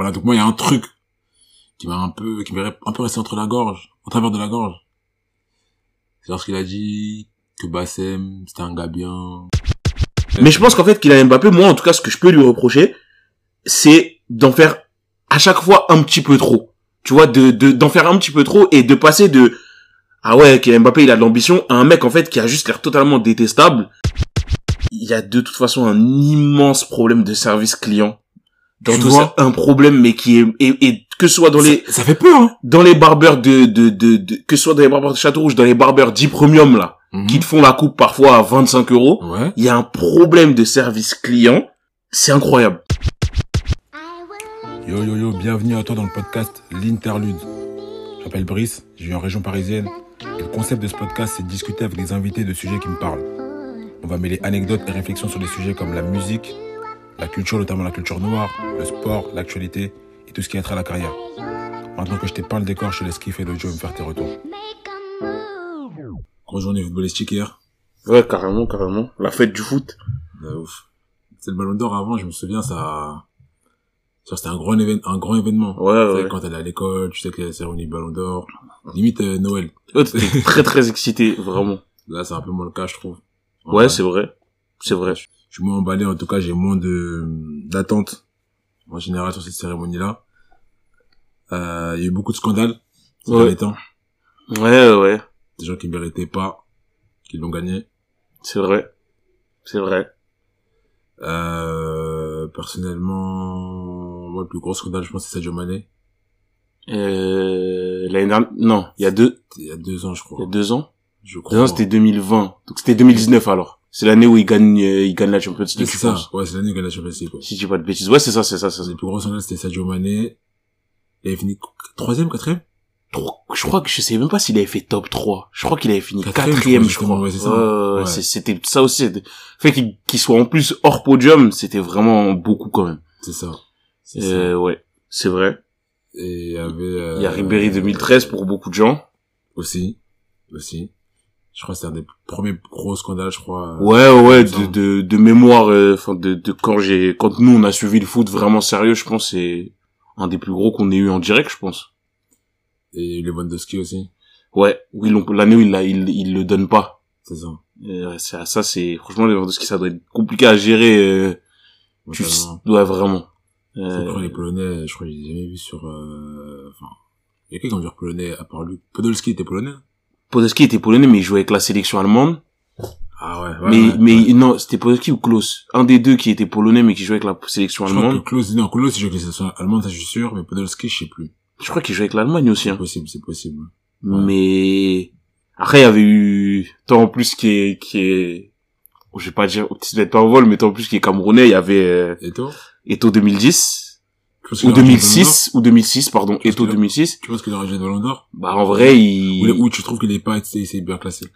Voilà, donc moi, il y a un truc qui m'a un peu, qui m'est un peu resté entre la gorge, en travers de la gorge. C'est lorsqu'il a dit que Bassem, c'était un gars bien. Mais je pense qu'en fait, qu'il a Mbappé, moi, en tout cas, ce que je peux lui reprocher, c'est d'en faire à chaque fois un petit peu trop. Tu vois, de, de, d'en faire un petit peu trop et de passer de, ah ouais, Kylian Mbappé, il a de l'ambition, à un mec, en fait, qui a juste l'air totalement détestable. Il y a de toute façon un immense problème de service client. Dans Tu tout vois ça, un problème, mais qui est, et, et que ce soit dans les, Ça, ça fait peur, hein. dans les barbeurs de, de, de, de- que ce soit dans les barbeurs de Château Rouge, dans les barbeurs 10 premium, là, Mhm. qui te font la coupe parfois à 25 euros, Ouais. il y a un problème de service client. C'est incroyable. Yo yo yo, bienvenue à toi dans le podcast L'Interlude. Je m'appelle Brice, je vis en région parisienne. Et le concept de ce podcast, c'est de discuter avec des invités de sujets qui me parlent. On va mêler anecdotes et réflexions sur des sujets comme la musique, la culture, notamment la culture noire, le sport, l'actualité et tout ce qui a trait à la carrière. Maintenant que je t'ai peint le décor, je te laisse kiffer le jeu et me faire tes retours. Grosse journée footballistique hier. Ouais, carrément, carrément. La fête du foot. Ouf. C'est le ballon d'or avant, je me souviens, ça, ça c'était un grand événement, un grand événement. Ouais, Tu sais, ouais. Quand t'allais à l'école, tu sais a la cérémonie ballon d'or. Limite euh, Noël. Ouais, t'étais très très excité, vraiment. Là, c'est un peu moins le cas, je trouve. Ouais, c'est vrai. C'est vrai. Je suis moins emballé, en tout cas, j'ai moins de, d'attente, en général, sur cette cérémonie-là. Euh, il y a eu beaucoup de scandales, ces Ouais. derniers temps. Ouais, ouais. Des gens qui méritaient pas, qui l'ont gagné. C'est vrai. C'est vrai. Euh, personnellement, moi, le plus gros scandale, je pense, c'est Sadio Mané. Euh, l'année dernière, non, il y a deux, il y a deux ans, je il y crois. a deux ans. Je crois. Deux ans, c'était 2020. Donc c'était 2019 alors. C'est l'année où il gagne, euh, il gagne la Champions League, c'est ça. Ouais, c'est l'année où il a la Champions League, quoi. Si je dis pas de bêtises. Ouais, c'est ça, c'est ça, c'est ça. Les plus gros scandales, c'était Sadio Mané. Il avait fini troisième, quatrième? Je crois que je sais même pas s'il avait fait top 3. Je crois qu'il avait fini Quatrième, je crois, ouais, c'est ça. Ouais, ouais, Ouais. C'était ça aussi. c'était- Le fait qu'il soit en plus hors podium, c'était vraiment beaucoup quand même. C'est ça. C'est Euh, ouais, c'est vrai. Et il y avait, euh, Il y a Ribéry 2013 pour beaucoup de gens. Aussi. Aussi. Je crois que c'est un des premiers gros scandales, je crois. euh, Ouais, ouais, ça. de, de, de mémoire, euh, enfin, de, de quand j'ai, quand nous on a suivi le foot vraiment sérieux, je pense c'est un des plus gros qu'on ait eu en direct, je pense. Et Lewandowski aussi. Ouais, oui, l'année où il, l'a- il, il le donne pas. C'est ça. Euh, c'est ça, c'est franchement Lewandowski, ça doit être compliqué à gérer. Euh, tu, ouais, vraiment. Euh, les Polonais, je crois que je les ai jamais vus sur, euh, enfin, il y a qui comme joueur polonais, à part lui. Podolski était polonais. Podolski était polonais, mais il jouait avec la sélection allemande. Ah ouais, mais, ouais, mais ouais. non, c'était Podolski ou Klaus. Un des deux qui était polonais, mais qui jouait avec la sélection je crois que allemande. Klose, non, Klose, il joue avec les sélections allemandes, ça je suis sûr, mais Podolski, je sais plus. Je crois qu'il jouait avec l'Allemagne aussi. C'est Hein. possible, c'est possible. Mais après, il y avait eu tant en plus qui est qui est, je vais pas dire, tu vas être pas en vol, mais tant en plus qui est camerounais. Il y avait euh, Et toi? Eto 2010 Tu penses ou qu'il aura gagné le Ballon 2006 ou 2006 pardon, Eto qu'il a- 2006. d'Or Tu penses qu'il aura gagné ballon d'or? Bah en vrai, il, Ou, tu trouves qu'il est pas, s'est bien classé?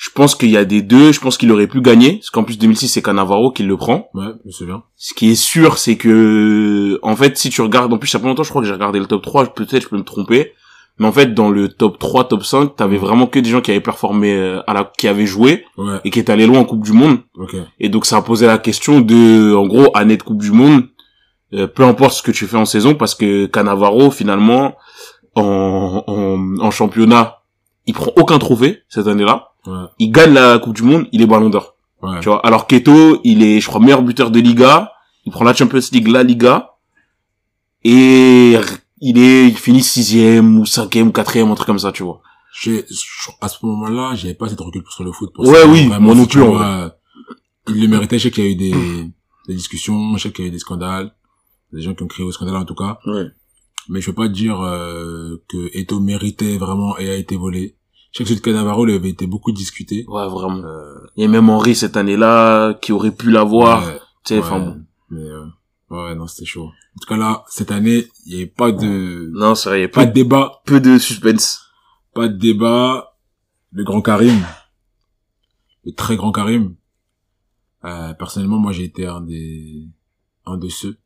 je pense qu'il y a des deux. Je pense qu'il aurait pu gagner, parce qu'en plus 2006 c'est Cannavaro qui le prend. Ouais, je me souviens. Ce qui est sûr, c'est que, en fait, si tu regardes, en plus, il y a pas longtemps, je crois que j'ai regardé le top 3, peut-être je peux me tromper, mais en fait, dans le top 3, top 5, t'avais vraiment que des gens qui avaient performé euh, à la, qui avaient joué, Ouais, et qui étaient allés loin en Coupe du Monde. ok. Et donc, ça a posé la question de, en gros, année de Coupe du Monde, euh, peu importe ce que tu fais en saison, parce que Cannavaro, finalement, en, en, en championnat, il prend aucun trophée, cette année-là. Ouais, Il gagne la Coupe du Monde, il est ballon d'or. ouais. Tu vois, alors Keto, il est, je crois, meilleur buteur de Liga. Il prend la Champions League, la Liga. Et il est, il finit sixième ou cinquième ou quatrième, un truc comme ça, tu vois. J'ai- je- à ce moment-là, j'avais pas cette recul sur le foot. Pour Ouais, oui, moi non plus, Il le méritait. Je sais qu'il y a eu des, des discussions, je sais qu'il y a eu des scandales, des gens qui ont crié au scandale en tout cas. Ouais. Mais je peux pas dire euh, que Eto méritait vraiment et a été volé. Je sais que celui de Cannavaro il avait été beaucoup discuté. Ouais, vraiment. Euh, Il y a même Henri cette année-là, qui aurait pu l'avoir. ouais, tu sais, enfin ouais, bon. Mais euh, ouais, non, c'était chaud. En tout cas là, cette année, il y avait pas de Non, c'est vrai, il y a pas peu, de débat, peu de suspense. pas de débat. Le grand Karim, le très grand Karim. Euh, personnellement, moi, j'ai été un des un de ceux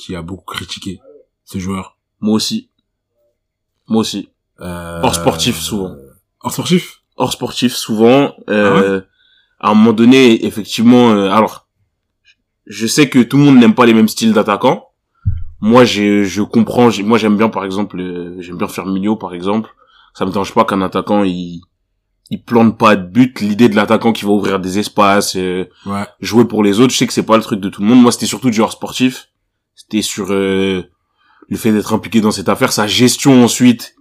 qui a beaucoup critiqué ce joueur. Moi aussi. Moi aussi. Euh, Hors sportif, souvent. Hors sportif? Hors sportif, souvent. Ah Euh, à un moment donné, effectivement, euh, alors, je sais que tout le monde n'aime pas les mêmes styles d'attaquants. moi j'ai je comprends moi j'aime bien par exemple euh, j'aime bien faire Migno par exemple ça me dérange pas qu'un attaquant il il plante pas de but l'idée de l'attaquant qui va ouvrir des espaces euh, Ouais. jouer pour les autres je sais que c'est pas le truc de tout le monde moi c'était surtout du joueur sportif c'était sur euh, le fait d'être impliqué dans cette affaire sa gestion ensuite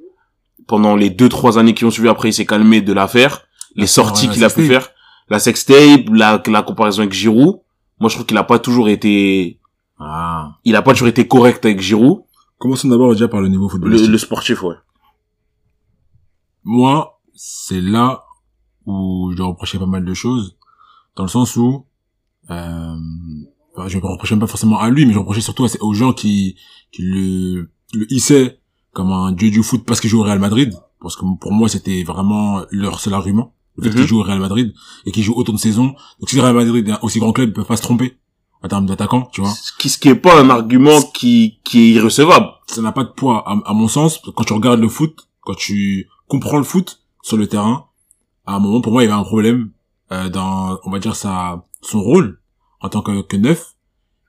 pendant les deux trois années qui ont suivi après il s'est calmé de l'affaire les sorties qu'il a pu faire la sextape la la comparaison avec Giroud moi je trouve qu'il a pas toujours été Ah. il a pas toujours été correct avec Giroud Commençons d'abord déjà par le niveau le, footballistique. le sportif ouais Moi, c'est là où je dois reprocher pas mal de choses, dans le sens où, euh, enfin, je ne reproche même pas forcément à lui, mais je reprochais surtout à- aux gens qui, qui le, le hissaient comme un dieu du foot parce qu'il joue au Real Madrid, parce que pour moi c'était vraiment leur seul argument, le fait Mhm. qu'il joue au Real Madrid et qu'il joue autant de saisons. Donc si le Real Madrid est un aussi grand club, ils peuvent pas se tromper en termes d'attaquant, tu vois. ce qui ce qui est pas un argument qui qui est irrecevable ça n'a pas de poids à, à mon sens quand tu regardes le foot quand tu comprends le foot sur le terrain à un moment pour moi il y avait un problème euh, dans on va dire sa son rôle en tant que, que neuf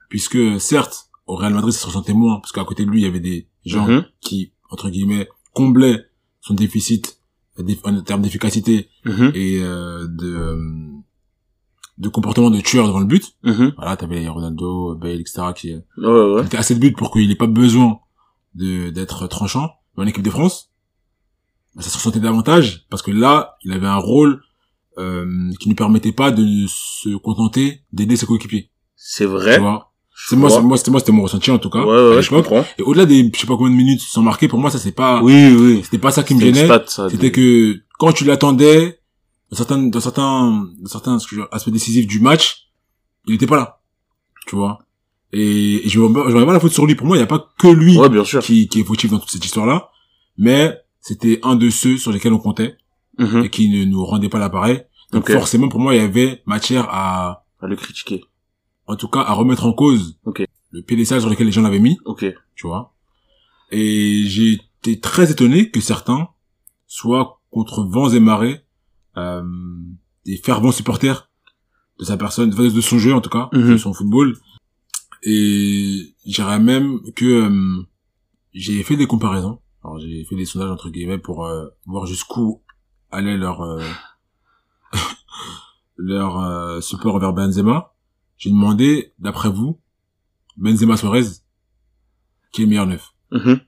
puisque certes au Real Madrid ça se ressentait moins parce qu'à côté de lui il y avait des gens Mhm. qui entre guillemets comblaient son déficit euh, en termes d'efficacité Mhm. et euh, de euh, de comportement de tueur devant le but Mhm. voilà t'avais Ronaldo Bale etc qui ouais ouais il était assez de buts pour qu'il ait pas besoin de d'être tranchant dans l'équipe de France bah, ça se ressentait davantage parce que là il avait un rôle euh, qui ne permettait pas de se contenter d'aider ses coéquipiers. C'est tu vrai vois Je c'est moi vois. c'est moi c'était moi c'était mon ressenti en tout cas ouais ouais, je comprends. Et au-delà des je sais pas combien de minutes sans marquer pour moi ça c'est pas oui oui. c'était pas ça qui me gênait. de- c'était que quand tu l'attendais dans certains dans certains dans aspects décisifs du match il était pas là. Tu vois? Et, et je remets pas la faute sur lui. Pour moi il y a pas que lui ouais bien sûr. qui, qui est fautif dans toute cette histoire-là, mais c'était un de ceux sur lesquels on comptait Mhm. et qui ne nous rendait pas l'appareil. Donc forcément, pour moi, il y avait matière à, à le critiquer en tout cas, à remettre en cause Ok. le pédestal sur lequel les gens l'avaient mis, ok tu vois. Et j'ai été très étonné que certains soient contre vents et marées euh, des fervents supporters de sa personne, de de son jeu en tout cas, Mhm. de son football. Et j'irais même que euh, j'ai fait des comparaisons. Alors j'ai fait des sondages entre guillemets pour euh, voir jusqu'où allait leur euh, leur euh, support vers Benzema. J'ai demandé, d'après vous, Benzema Suarez, qui est le meilleur neuf. Mhm.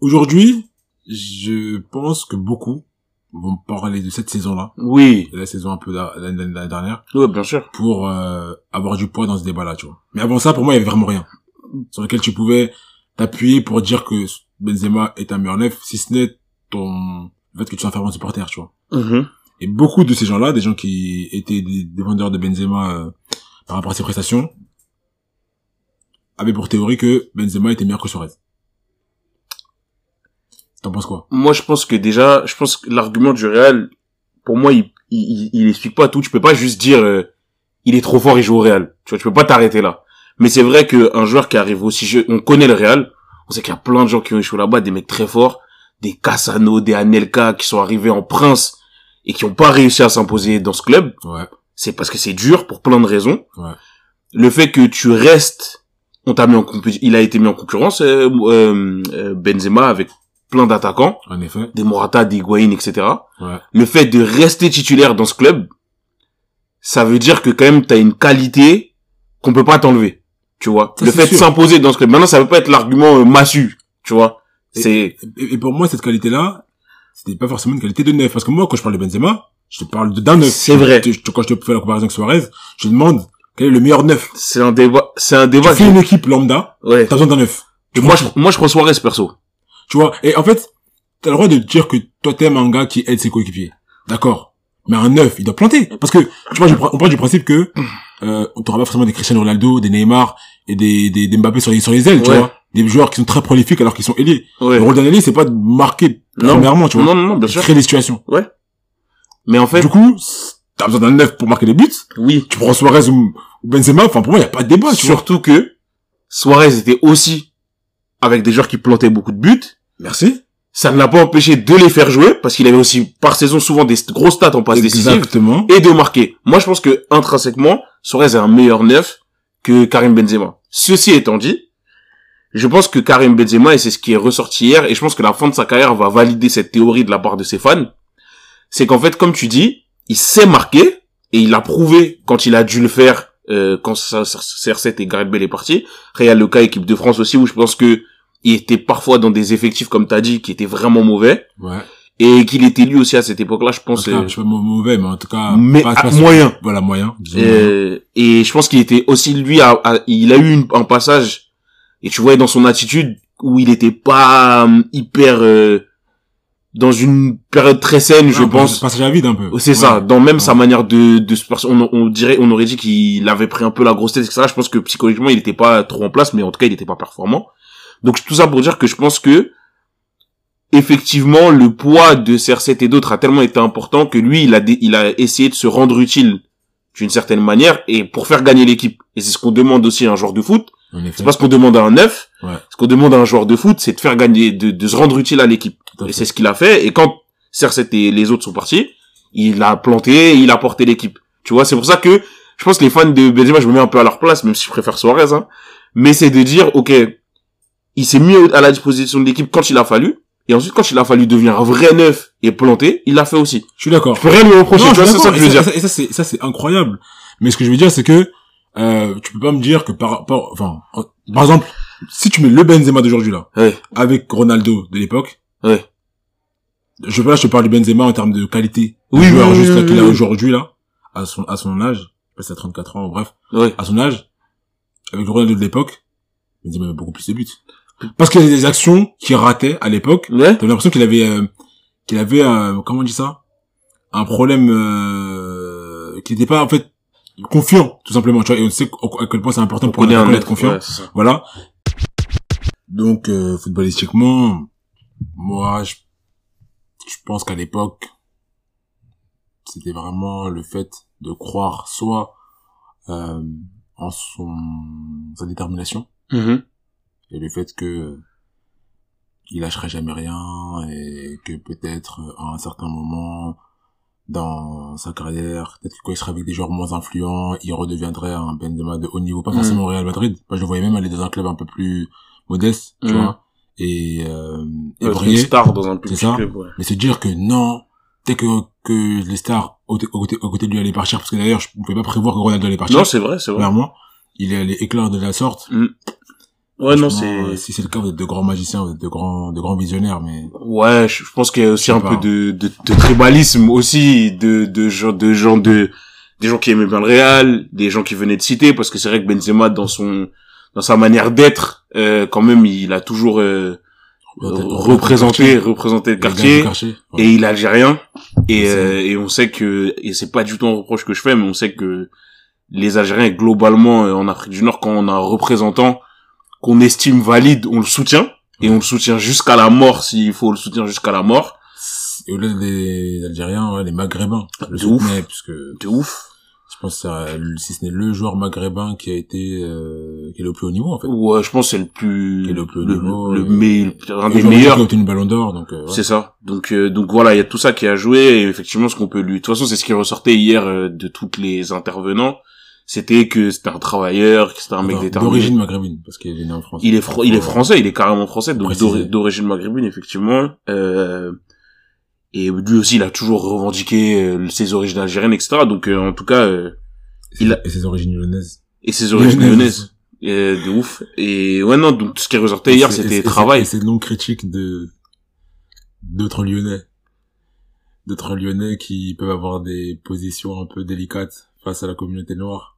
Aujourd'hui, je pense que beaucoup vont parler de cette saison-là, oui la saison un peu l'année l'année dernière, ouais bien sûr pour euh, avoir du poids dans ce débat-là, tu vois. Mais avant ça, pour moi, il y avait vraiment rien sur lequel tu pouvais t'appuyer pour dire que Benzema est un meilleur neuf, si ce n'est ton le fait que tu sois un fervent supporter, tu vois. Mhm. Et beaucoup de ces gens-là, des gens qui étaient des défendeurs de Benzema euh, par rapport à ses prestations, avaient pour théorie que Benzema était meilleur que Suarez. T'en penses quoi? Moi je pense que déjà je pense que l'argument du Real pour moi il, il il explique pas tout tu peux pas juste dire euh, il est trop fort il joue au Real tu vois tu peux pas t'arrêter là mais c'est vrai que un joueur qui arrive aussi on connaît le Real on sait qu'il y a plein de gens qui ont échoué là-bas des mecs très forts des Cassano des Anelka qui sont arrivés en prince et qui ont pas réussi à s'imposer dans ce club Ouais, c'est parce que c'est dur pour plein de raisons ouais. le fait que tu restes on t'a mis en il a été mis en concurrence euh, euh, euh, Benzema avec plein d'attaquants En effet. des Morata, des Higuaín, etc. Ouais. Le fait de rester titulaire dans ce club, ça veut dire que quand même t'as une qualité qu'on peut pas t'enlever. Tu vois? Ça, le fait de s'imposer dans ce club. Maintenant, ça veut pas être l'argument euh, massu. Tu vois? C'est, Et, et pour moi, cette qualité-là, c'était pas forcément une qualité de neuf. Parce que moi, quand je parle de Benzema, je te parle d'un neuf. C'est vrai. Je- je- quand je te fais la comparaison avec Suarez, je te demande quel est le meilleur neuf. c'est un débat, c'est un Tu débat. fais une équipe lambda, Ouais. t'as besoin d'un neuf. Tu Moi, je, moi, je prends Suarez, perso. Tu vois, et en fait, t'as le droit de dire que toi t'aimes un gars qui aide ses coéquipiers. D'accord. Mais un neuf, il doit planter. Parce que, tu vois, je on part du principe que, euh, on t'aura pas forcément des Cristiano Ronaldo, des Neymar et des, des, des Mbappé sur les, sur les ailes, tu vois. Des joueurs qui sont très prolifiques alors qu'ils sont ailiers. Ouais. Le rôle d'un ailier, c'est pas de marquer, Non. premièrement, tu vois. Non, non, non, bien sûr. créer des situations. Mais en fait, Du coup, t'as besoin d'un neuf pour marquer des buts. oui. Tu prends Suarez ou, Benzema, enfin, pour moi, il y a pas de débat, tu vois. Surtout que Suarez était aussi avec des joueurs qui plantaient beaucoup de buts. Merci. Ça ne l'a pas empêché de les faire jouer parce qu'il avait aussi par saison souvent des grosses stats en passe décisive. Exactement. et de marquer. Moi, je pense que intrinsèquement, Suarez est un meilleur neuf que Karim Benzema. Ceci étant dit, Je pense que Karim Benzema, et c'est ce qui est ressorti hier, et je pense que la fin de sa carrière va valider cette théorie de la part de ses fans, c'est qu'en fait, comme tu dis, il s'est marqué, et il a prouvé quand il a dû le faire, euh, quand CR7 et Gareth Bale est parti. Real le cas équipe de France aussi, où je pense que il était parfois dans des effectifs, comme t'as dit, qui étaient vraiment mauvais. Ouais. Et qu'il était lui aussi à cette époque-là, je pense. En tout cas, euh, je suis pas mauvais, mais en tout cas, mais pas- à- pas- moyen. Voilà, moyen. Euh, et je pense qu'il était aussi lui, à- à- il a eu une- un passage et tu voyais dans son attitude où il était pas euh, hyper euh, dans une période très saine, je Ah, pense. Passage à vide un peu. C'est ça, dans même Ouais. sa manière de, de se on, on dirait, on aurait dit qu'il avait pris un peu la grosse tête, etc. Je pense que psychologiquement, il était pas trop en place, mais en tout cas, il était pas performant. Donc, tout ça pour dire que je pense que, effectivement, le poids de CR7 et d'autres a tellement été important que lui, il a, il a essayé de se rendre utile d'une certaine manière et pour faire gagner l'équipe. Et c'est ce qu'on demande aussi à un joueur de foot. C'est pas ce qu'on demande à un neuf. Ouais. Ce qu'on demande à un joueur de foot, c'est de faire gagner, de, de se rendre utile à l'équipe. Et c'est ce qu'il a fait. Et quand CR7 et les autres sont partis, il a planté, il a porté l'équipe. Tu vois, c'est pour ça que je pense que les fans de Benzema, je me mets un peu à leur place, même si je préfère Suarez. Hein. Mais c'est de dire, ok, il s'est mis à la disposition de l'équipe quand il a fallu. Et ensuite, quand il a fallu devenir un vrai neuf et planter, il l'a fait aussi. Je suis d'accord. Je peux rien lui reprocher. C'est ça que je veux dire. Et ça, et ça, c'est, ça, c'est incroyable. Mais ce que je veux dire, c'est que, euh, tu peux pas me dire que par rapport, enfin, en- par exemple, si tu mets le Benzema d'aujourd'hui là, Ouais. avec Ronaldo de l'époque, Ouais. je là, je te parle du Benzema en termes de qualité. Oui, joueur oui, juste oui, qu'il a aujourd'hui là, à son, à son âge, je sais pas si c'est à 34 ans, bref, Ouais. à son âge, avec le Ronaldo de l'époque, Benzema avait beaucoup plus de buts. Parce qu'il y a des actions qu'il ratait à l'époque, Ouais. T'avais l'impression qu'il avait, euh, qu'il avait, euh, comment on dit ça, un problème, euh, qu'il n'était pas en fait confiant, tout simplement. Tu vois, et on sait à quel point c'est important On pour connaît un un athlète neuf. confiant. Ouais. Voilà. Donc, euh, footballistiquement, moi, je, je pense qu'à l'époque, c'était vraiment le fait de croire soit euh, en son sa détermination Mhm. et le fait que il lâcherait jamais rien et que peut-être euh, à un certain moment dans sa carrière, peut-être que quand il serait avec des joueurs moins influents, il redeviendrait un Benzema de haut niveau, pas Mhm. forcément au Real Madrid. Moi, je le voyais même aller dans un club un peu plus modeste, tu Mhm. vois, et, euh, et briller. star dans un plus petit ça. club, ouais. Mais se dire que non, dès que, que les stars au, au côté, au côté de lui allaient partir, parce que d'ailleurs, je ne pouvais pas prévoir que Ronaldo allait partir. Non, c'est vrai, c'est vrai. Clairement, il allait éclore de la sorte. Ouais, non, c'est, Si c'est le cas, vous êtes de grands magiciens, vous êtes de grands, de grands visionnaires, mais Ouais, je je pense qu'il y a aussi un pas. peu de, de, de tribalisme aussi, de, de gens, de gens de, des gens qui aimaient bien le Real, des gens qui venaient de citer, parce que c'est vrai que Benzema, dans son, dans sa manière d'être, euh, quand même, il a toujours, euh, représenté, représenté le quartier, du quartier, ouais. et il est algérien, et, euh, et on sait que, et c'est pas du tout un reproche que je fais, mais on sait que les Algériens, globalement, euh, en Afrique du Nord, quand on a un représentant qu'on estime valide, on le soutient, et on le soutient jusqu'à la mort, s'il faut le soutenir jusqu'à la mort. Et au-delà des Algériens, les Maghrébins. Je De ouf. soutenais, puisque De ouf. je pense que euh, si ce n'est le joueur maghrébin qui a été, euh, qui est le plus haut niveau, en fait. Ouais, je pense que c'est le plus, Qui est le plus haut le, niveau, le me- un des meilleurs. Il a obtenu une ballon d'or, donc, euh, ouais. C'est ça. Donc, euh, donc voilà, il y a tout ça qui a joué, et effectivement, ce qu'on peut lui, de toute façon, c'est ce qui ressortait hier euh, de toutes les intervenants, c'était que c'était un travailleur, que c'était un mec déterminé. D'origine maghrébine, parce qu'il est né en France. Il est, fr- il est français, il est carrément français, donc d'origine maghrébine, effectivement. Euh, et lui aussi, il a toujours revendiqué euh, ses origines algériennes, etc. Donc, euh, en tout cas, euh, il a- et ses origines lyonnaises. et ses origines lyonnaises, euh, de ouf. Et ouais, non, donc ce qui ressortait hier, c'était travail. C'est de longues critiques de, d'autres Lyonnais. D'autres Lyonnais qui peuvent avoir des positions un peu délicates face à la communauté noire.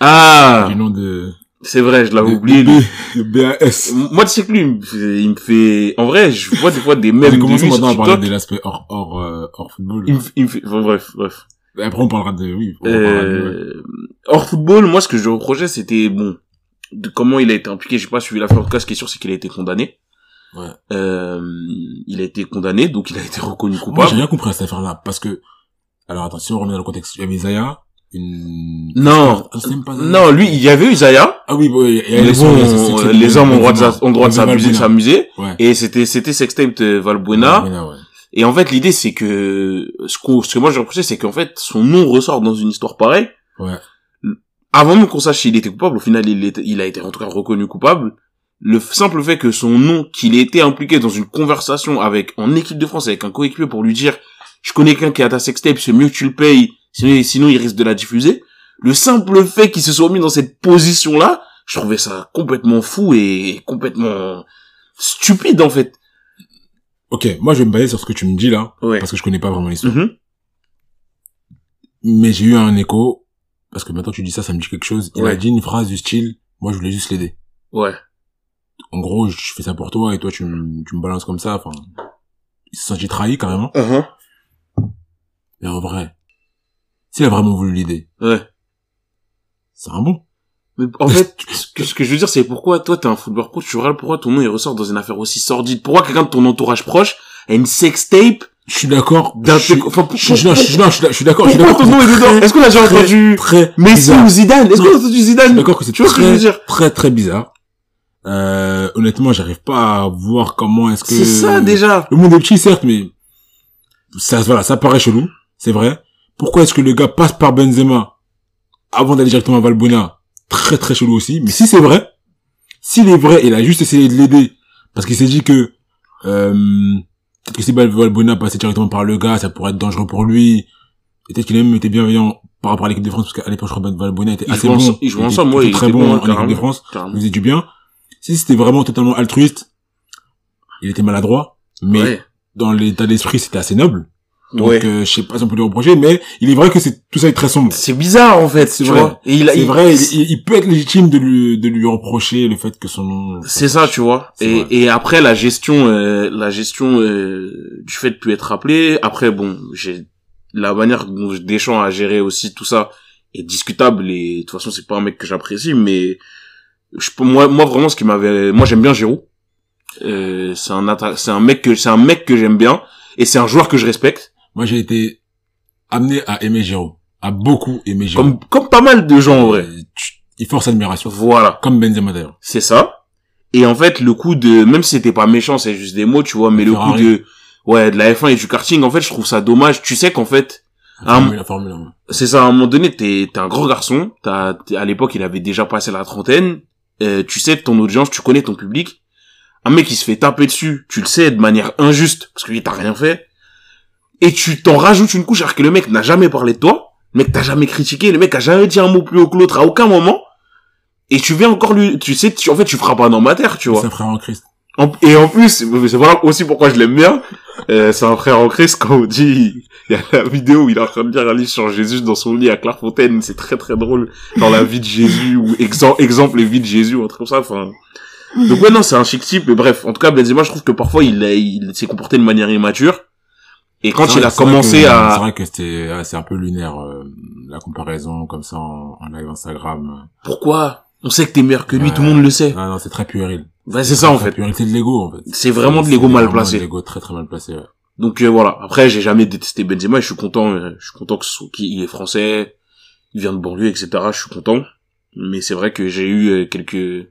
Ah, Du nom de, c'est vrai, je l'avais oublié. lui. BAS. Moi, tu sais que lui, il me fait, en vrai, je vois des fois des mêmes lui sur maintenant à parler de l'aspect hors, hors, euh, hors football. Il me, il me fait, enfin, bref, bref. Après, on parlera de, oui, on parlera de, ouais. Euh, hors football, moi, ce que je reprochais, c'était, bon, de comment il a été impliqué, j'ai pas suivi l'affaire, en tout cas, ce qui est sûr, c'est qu'il a été condamné. Ouais. Euh, il a été condamné, donc il a été reconnu Moi, j'ai coupable. rien compris à cette affaire-là, parce que, alors attends, si on remet dans le contexte, il y avait Zaya, une... Non. Non, lui, il y avait Isaiah. Ah oui, bon, les bon, hommes ont le droit de, ont droit de s'amuser. Ouais. Et c'était, c'était sextape de Valbuena. Valbuena, ouais. Et en fait, l'idée, c'est que, ce, qu'on- ce que moi j'ai reproché, c'est qu'en fait, son nom ressort dans une histoire pareille. Ouais. Avant même qu'on sache s'il était coupable, au final, il, était- il a été en tout cas reconnu coupable. le simple fait que son nom, qu'il ait été impliqué dans une conversation avec, en équipe de France, avec un coéquipier pour lui dire, je connais quelqu'un qui a ta sextape, c'est mieux que tu le payes, sinon, sinon il risque de la diffuser. Le simple fait qu'il se soit mis dans cette position-là, je trouvais ça complètement fou et complètement stupide, en fait. Ok, moi je vais me baser sur ce que tu me dis là, Ouais. parce que je connais pas vraiment l'histoire. Mhm. Mais j'ai eu un écho, parce que maintenant tu dis ça, ça me dit quelque chose. Il Ouais. a dit une phrase du style, moi je voulais juste l'aider. Ouais. En gros, je fais ça pour toi et toi tu me, tu me balances comme ça, enfin, il s'est senti trahi carrément. Uh-huh. Mais en vrai, s'il a vraiment voulu l'aider, Ouais. c'est un bon. Mais en fait, ce que, ce que je veux dire, c'est pourquoi toi, t'es un footballeur pro, tu regardes pourquoi ton nom, il ressort dans une affaire aussi sordide? Pourquoi quelqu'un de ton entourage proche a une sextape Je suis d'accord. Je suis- pour- je suis- d'accord. je suis pourquoi d'accord ton nom est dedans? Est-ce qu'on a déjà entendu Très Messi ou Zidane? Est-ce qu'on a entendu Zidane? D'accord que c'est vois très très bizarre. Euh, honnêtement, j'arrive pas à voir comment est-ce que C'est ça, déjà. le monde est petit certes, mais ça voilà, ça paraît chelou, c'est vrai. Pourquoi est-ce que le gars passe par Benzema avant d'aller directement à Valbuena? Très très chelou aussi. Mais si c'est vrai, s'il est vrai, il a juste essayé de l'aider parce qu'il s'est dit que euh, peut-être que si Valbuena passait directement par le gars, ça pourrait être dangereux pour lui. Peut-être qu'il a même été bienveillant par rapport à l'équipe de France parce qu'à l'époque, je crois que Valbuena était Ils assez bon. ils était ensemble, plutôt il très était bon bon, en équipe de. France. Il faisait du bien. Si c'était vraiment totalement altruiste, il était maladroit, mais dans l'état d'esprit, c'était assez noble. Donc, Ouais. euh, je sais pas si on peut lui reprocher, mais il est vrai que c'est tout ça est très sombre. C'est bizarre, en fait, C'est vrai. vois. Et il a, C'est il- vrai, il, peut être légitime de lui, de lui reprocher le fait que son nom... C'est ça, tu vois. Et, vrai. et après la gestion, euh, la gestion euh, du fait de plus être rappelé. Après, bon, j'ai la manière dont Deschamps a géré aussi tout ça est discutable et de toute façon c'est pas un mec que j'apprécie, mais je peux moi, moi vraiment ce qui m'avait, moi j'aime bien Giroud. Euh, c'est un atta- c'est un mec que c'est un mec que j'aime bien et c'est un joueur que je respecte. Moi, j'ai été amené à aimer Giroud. À beaucoup aimer Giroud. Comme comme pas mal de gens en vrai. Euh, Il force admiration. Voilà. Comme Benzema d'ailleurs. C'est ça. Et en fait, le coup de, même si c'était pas méchant, c'est juste des mots, tu vois, mais le coup de, ouais, de la F1 et du karting, en fait, je trouve ça dommage. Tu sais qu'en fait, 1. c'est ça, à un moment donné, t'es, t'es un grand garçon, t'as, à l'époque, il avait déjà passé la trentaine, euh, tu sais ton audience, tu connais ton public. Un mec qui se fait taper dessus, tu le sais de manière injuste, parce que lui, t'as rien fait. Et tu t'en rajoutes une couche, alors que le mec n'a jamais parlé de toi, le mec t'a jamais critiqué, le mec a jamais dit un mot plus haut que l'autre à aucun moment. Et tu viens encore lui, tu sais, tu, en fait, tu feras pas dans ma terre, tu vois. C'est un frère en Christ. En- et en plus, c'est voilà aussi pourquoi je l'aime bien. Euh, c'est un frère en Christ quand on dit, il y a la vidéo où il est en train de lire un livre sur Jésus dans son lit à Clairefontaine, c'est très très drôle. Dans la vie de Jésus, ou exemple, exemple les vies de Jésus, ou un truc comme ça, enfin. Donc ouais, non, c'est un chic type, mais bref. En tout cas, Benzema, je trouve que parfois il, a- il s'est comporté de manière immature. Et quand il a commencé que- C'est à, vrai que c'était, c'est un peu lunaire, euh, la comparaison, comme ça, en, en live Instagram. pourquoi? On sait que t'es meilleur que lui, tout le monde le sait. Ah non, c'est très puéril. Bah, c'est ça, en fait. de l'ego, en fait. C'est vraiment de l'ego mal placé. l'ego très très mal placé, ouais. Donc euh, voilà. Après, j'ai jamais détesté Benzema et je suis content. euh, je suis content que qu'il est français, il vient de banlieue, etc. Je suis content. Mais c'est vrai que j'ai eu euh, quelques,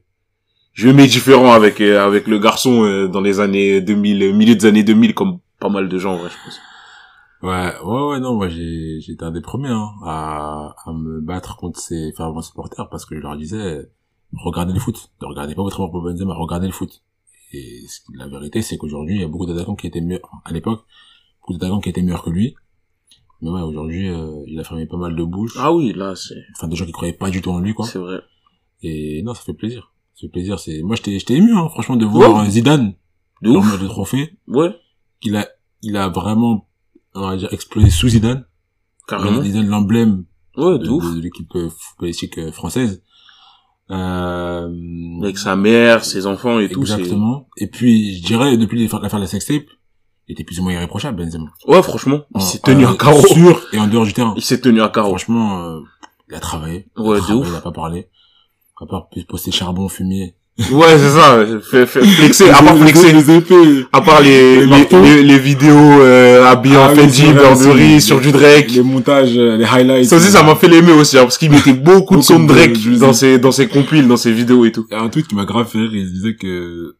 j'ai eu mes différends avec avec le garçon dans les années 2000, euh, milieu des années 2000, comme pas mal de gens, ouais, je pense. Ouais, ouais, ouais, non, moi j'ai, j'étais un des premiers, hein, à, à me battre contre ces fervents supporters parce que je leur disais, regardez le foot. Ne regardez pas votre amour pour Benzema, regardez le foot. Et la vérité, c'est qu'aujourd'hui, il y a beaucoup d'attaquants qui étaient meilleurs, à l'époque, beaucoup d'attaquants qui étaient meilleurs que lui. Mais ouais, aujourd'hui, euh, il a fermé pas mal de bouches. Ah oui, là, c'est, Enfin, des gens qui croyaient pas du tout en lui, quoi. c'est vrai. Et non, ça fait plaisir. Ça fait plaisir, c'est, moi j'étais, j'étais ému, hein, franchement, de voir Ouais. euh, Zidane, De ouf. le trophée, Ouais, qu'il a, il a vraiment, on va dire, explosé sous Zidane. carrément. Zidane, l'emblème Ouais, de, de de l'équipe euh, footballistique euh, française. Euh, Avec sa mère, ses enfants et tout, c'est, exactement. Et puis, je dirais, depuis l'affaire de la sextape, il était plus ou moins irréprochable, Benzema. ouais, franchement, il s'est Euh, tenu euh, à carreau. Sur et en dehors du terrain. Il s'est tenu à carreau. Franchement, euh, il a travaillé. Il a Ouais, de travaillé, ouf. Il a pas parlé. À part poster charbon, fumier. Ouais, c'est ça. Fait, fait, flexer, à part flexer. les. À part les, Les les, marteaux. les, les vidéos euh, habillés Ah en oui, Fendi, Burberry, sur du Drake. Les montages, euh, les highlights. Ça aussi, ça m'a fait l'aimer aussi, hein, parce qu'il mettait beaucoup de sons de de- Drake de- dans ses, dans ses compiles, dans ses vidéos et tout. Il y a un truc qui m'a grave fait rire, il disait que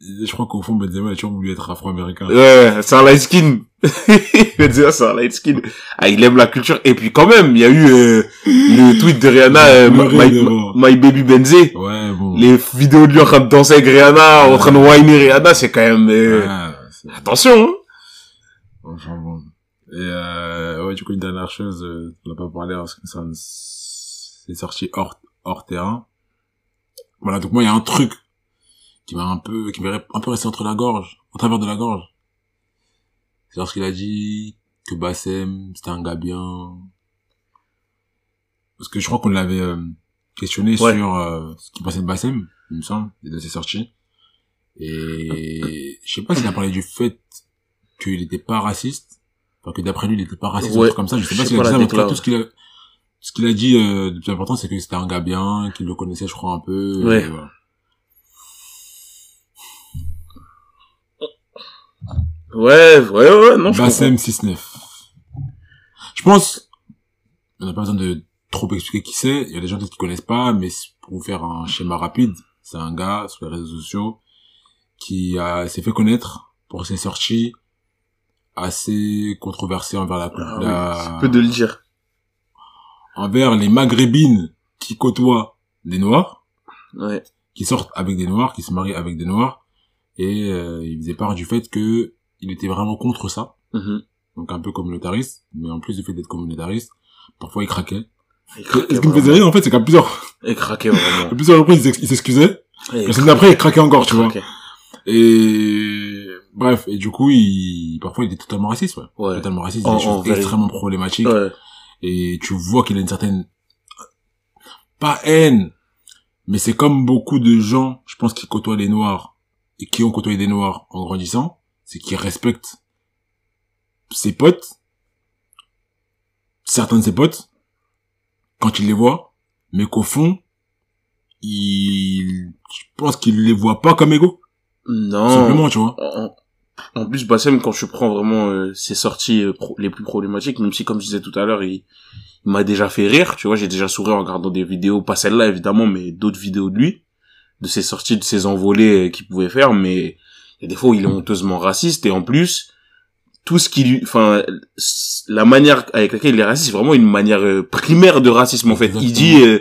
Je crois qu'au fond, Benzema a toujours voulu être afro-américain. Ouais, c'est un light skin. Benzema, c'est un light skin. Ah, il aime la culture. Et puis quand même, il y a eu euh, le tweet de Rihanna, euh, my, devant. my baby Benzé. Ouais, bon. Les vidéos de lui en train de danser avec Rihanna, en train de whiner Rihanna, c'est quand même... euh, Ouais, Attention, hein. Enfin bon. Et euh, ouais, du coup, une dernière chose, euh, on n'a pas parlé parce que ça, c'est sorti hors, hors terrain. Voilà, donc moi, il y a un truc qui m'a un peu, qui m'est un peu resté entre la gorge, au travers de la gorge. C'est lorsqu'il a dit que Bassem, c'était un gars bien. Parce que je crois qu'on l'avait euh, questionné Ouais. sur euh, ce qu'il pensait de Bassem, il me semble, et de ses sorties. Et je sais pas s'il a parlé du fait qu'il était pas raciste, enfin que d'après lui il était pas raciste, ou Ouais. truc comme ça. Je sais pas s'il a dit ça, mais tout ce qu'il a, ce qu'il a dit euh, de plus important, c'est que c'était un gars bien, qu'il le connaissait, je crois un peu. Ouais. et voilà. Ouais, ouais, ouais, non, je Bassem 6-9. Je pense, on n'a pas besoin de trop expliquer qui c'est. Il y a des gens qui connaissent pas, mais pour vous faire un schéma rapide, c'est un gars sur les réseaux sociaux qui a, s'est fait connaître pour ses sorties assez controversées envers la, la- Ah oui, c'est peu de le dire. envers les maghrébines qui côtoient des noirs, Ouais. qui sortent avec des noirs, qui se marient avec des noirs, et euh, il faisait part du fait que il était vraiment contre ça. Mhm. donc un peu communautariste, mais en plus du fait d'être communautariste, parfois il craquait. Il craquait ce qui me faisait rire, en fait, c'est qu'à plusieurs, Il craquait vraiment. à plusieurs reprises, il s'ex- il s'excusait, Et la semaine d'après, il craquait encore, tu vois. Et, bref, et du coup, il, parfois, il était totalement raciste, ouais. Ouais. Totalement raciste, En- des choses extrêmement problématiques, Ouais. et tu vois qu'il a une certaine, pas haine, mais c'est comme beaucoup de gens, je pense, qui côtoient les noirs, et qui ont côtoyé des noirs en grandissant, c'est qu'ils respectent ses potes, certains de ses potes, quand il les voit, mais qu'au fond, il, je pense qu'il les voit pas comme égaux, Non. simplement, tu vois. En, en plus, Bassem, quand je prends vraiment euh, ses sorties euh, pro- les plus problématiques, même si, comme je disais tout à l'heure, il, il m'a déjà fait rire, tu vois, j'ai déjà souri en regardant des vidéos, pas celle-là évidemment, mais d'autres vidéos de lui, de ses sorties, de ses envolées euh, qu'il pouvait faire, mais a des fois il est honteusement raciste, et en plus, tout ce qui lui, enfin, la manière avec laquelle il est raciste, c'est vraiment une manière euh, primaire de racisme, en fait. Il dit, euh,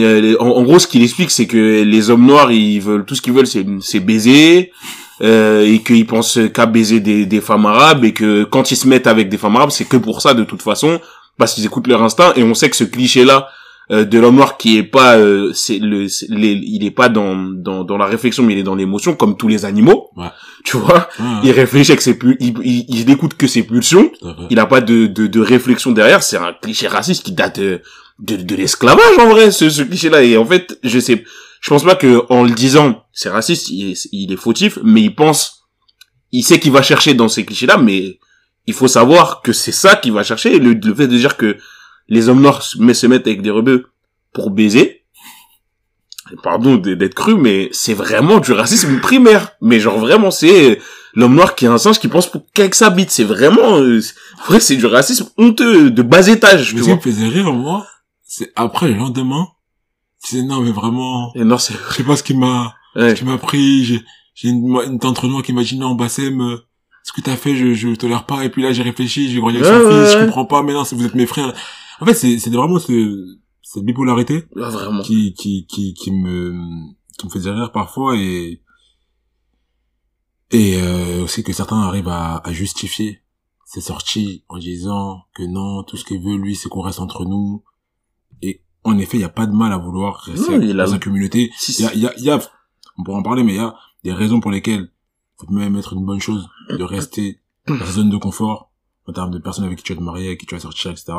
euh, en, en gros, ce qu'il explique, c'est que les hommes noirs, ils veulent, tout ce qu'ils veulent, c'est, c'est baiser, euh, et qu'ils pensent qu'à baiser des, des femmes arabes, et que quand ils se mettent avec des femmes arabes, c'est que pour ça, de toute façon, parce qu'ils écoutent leur instinct, et on sait que ce cliché-là, euh, de l'homme noir qui est pas, euh, c'est le, les- il est pas dans, dans, dans la réflexion, mais il est dans l'émotion, comme tous les animaux. Ouais. Tu vois, Ouais, il réfléchit avec ses pu- il, il, il n'écoute que ses pulsions, il a pas de, de, de réflexion derrière, c'est un cliché raciste qui date de, de, de l'esclavage en vrai, ce, ce cliché-là. Et en fait, je sais, je pense pas que en le disant, c'est raciste, il est, il est fautif, mais il pense, il sait qu'il va chercher dans ces clichés-là, mais il faut savoir que c'est ça qu'il va chercher. Le, le fait de dire que les hommes noirs se, met- se mettent avec des rebeux pour baiser, pardon d'être cru, mais c'est vraiment du racisme primaire. Mais genre vraiment, c'est l'homme noir qui est un singe qui pense pour qu'avec sa bite. C'est vraiment, euh, c'est- vrai, c'est du racisme honteux de bas étage, tu Mais ce qui vois. me faisait rire, moi, c'est après, le lendemain, tu sais, non, mais vraiment, Et non, c'est, je sais pas ce qui m'a, ouais. ce qui m'a pris, j'ai, j'ai une, une tante Renoir qui m'a dit, non, Bassem, euh, ce que t'as fait, je, je tolère pas, et puis là, j'ai réfléchi, j'ai grandi avec Ouais, son ouais, fils, je comprends pas, mais non, si vous êtes mes frères. En fait, c'est, c'est vraiment ce, cette bipolarité Ah, vraiment. qui, qui, qui, qui me, qui me faisait rire parfois et, et, euh, aussi que certains arrivent à, à justifier ces sorties en disant que non, tout ce qu'il veut, lui, c'est qu'on reste entre nous. Et, en effet, il n'y a pas de mal à vouloir rester Non, dans une communauté. Si- Il y a, y a, y a, on pourra en parler, mais il y a des raisons pour lesquelles ça peut même être une bonne chose de rester dans sa zone de confort en termes de personnes avec qui tu vas te marier, avec qui tu vas sortir, etc.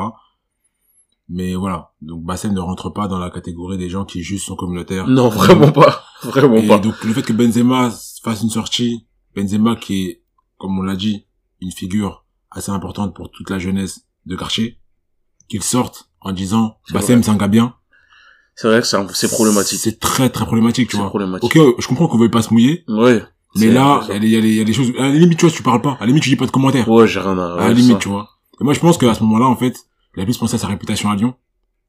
Mais voilà. Donc, Bassem ne rentre pas dans la catégorie des gens qui jugent son communautaire. Non, vraiment pas. Vraiment Et pas. donc, le fait que Benzema fasse une sortie, Benzema qui est, comme on l'a dit, une figure assez importante pour toute la jeunesse de quartier, qu'il sorte en disant, Bassem, c'est un gars bien. C'est vrai que c'est problématique. C'est très, très problématique, tu vois. problématique. Ok, je comprends qu'on veuille pas se mouiller, Ouais. mais là, il y, a des- il y, a des- il y a des choses, à la limite, tu vois, tu parles pas. À la limite, tu dis pas de commentaires. Ouais, j'ai rien à, à la limite, ça. tu vois. Et moi, je pense qu'à ce moment-là, en fait, il a plus pensé à sa réputation à Lyon.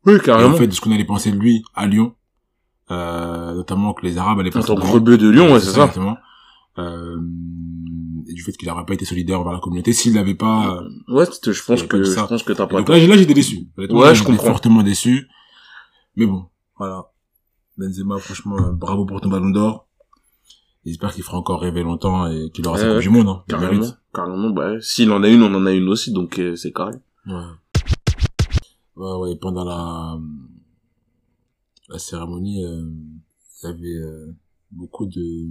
Oui, Et carrément. en fait, de ce qu'on allait penser de lui à Lyon. Euh, notamment que les Arabes allaient En pas tant que rebeu de Lyon, ouais, c'est ça. Exactement. euh, et du fait qu'il n'aurait pas été solidaire envers la communauté s'il n'avait pas. Ouais, je pense que je pense que t'as pas. Donc là, j'ai- là, j'étais déçu. Honnêtement, Ouais, je comprends. Fortement déçu. Mais bon, voilà. Benzema, franchement, euh, bravo pour ton ballon d'or. J'espère qu'il fera encore rêver longtemps et qu'il aura sa Ouais, Coupe du Monde. Hein. Carrément, carrément. Bah, s'il en a une, on en a une aussi, donc euh, c'est carré. Ouais. Ouais, ouais, pendant la, la cérémonie, euh, il y avait euh, beaucoup de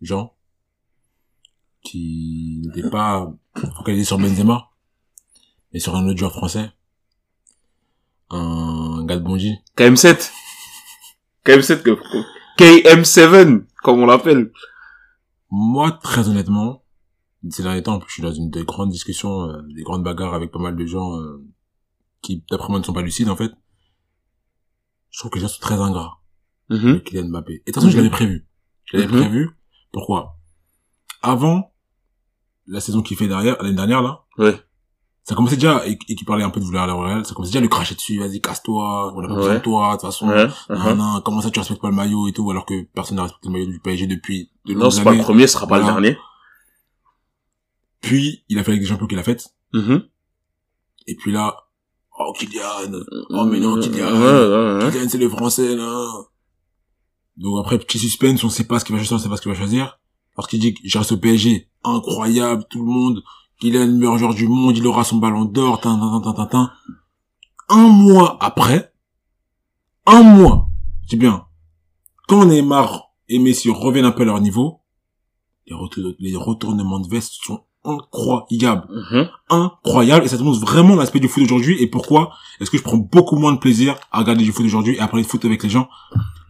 gens qui n'étaient pas focalisés sur Benzema, mais sur un autre joueur français. Un gars de Bondy. KM7. KM7, que- KM7, comme on l'appelle. Moi, très honnêtement, ces derniers temps, je suis dans une des grandes discussions, euh, des grandes bagarres avec pas mal de gens euh, qui, d'après moi, ne sont pas lucides, en fait. Je trouve que les gens sont très ingrats. Mhm. avec Kylian Mbappé. Et de toute façon, je l'avais prévu. Je l'avais Mhm. prévu. Pourquoi? Avant la saison qu'il fait derrière, l'année dernière, là, Ouais. ça commençait déjà, et, et qui parlait un peu de vouloir aller au Real, ça commençait déjà à lui cracher dessus, vas-y, casse-toi, on a pas besoin de toi, de toute façon. Ouais. Non, uh-huh. non, comment ça tu respectes pas le maillot et tout, alors que personne n'a respecté le maillot du PSG depuis de Non, c'est pas le premier, ce sera pas Voilà. le dernier. Puis, il a fait avec des champions qu'il a fait. Mhm. Et puis là, oh, Kylian, Oh, mais non, Kylian. Ouais, ouais, ouais. Kylian, c'est le français, là. Donc après, petit suspense, on sait pas ce qu'il va choisir, on sait pas ce qu'il va choisir. Parce qu'il dit que j'ai reste au PSG, incroyable, tout le monde. Kylian, le meilleur joueur du monde, il aura son ballon d'or, tin, tin, tin, tin. Un mois après, un mois, je dis bien, quand Neymar et Messi reviennent un peu à leur niveau, les, les retournements de veste sont incroyables Mhm. incroyable et ça te montre vraiment l'aspect du foot d'aujourd'hui et pourquoi est-ce que je prends beaucoup moins de plaisir à regarder du foot d'aujourd'hui et à parler de foot avec les gens?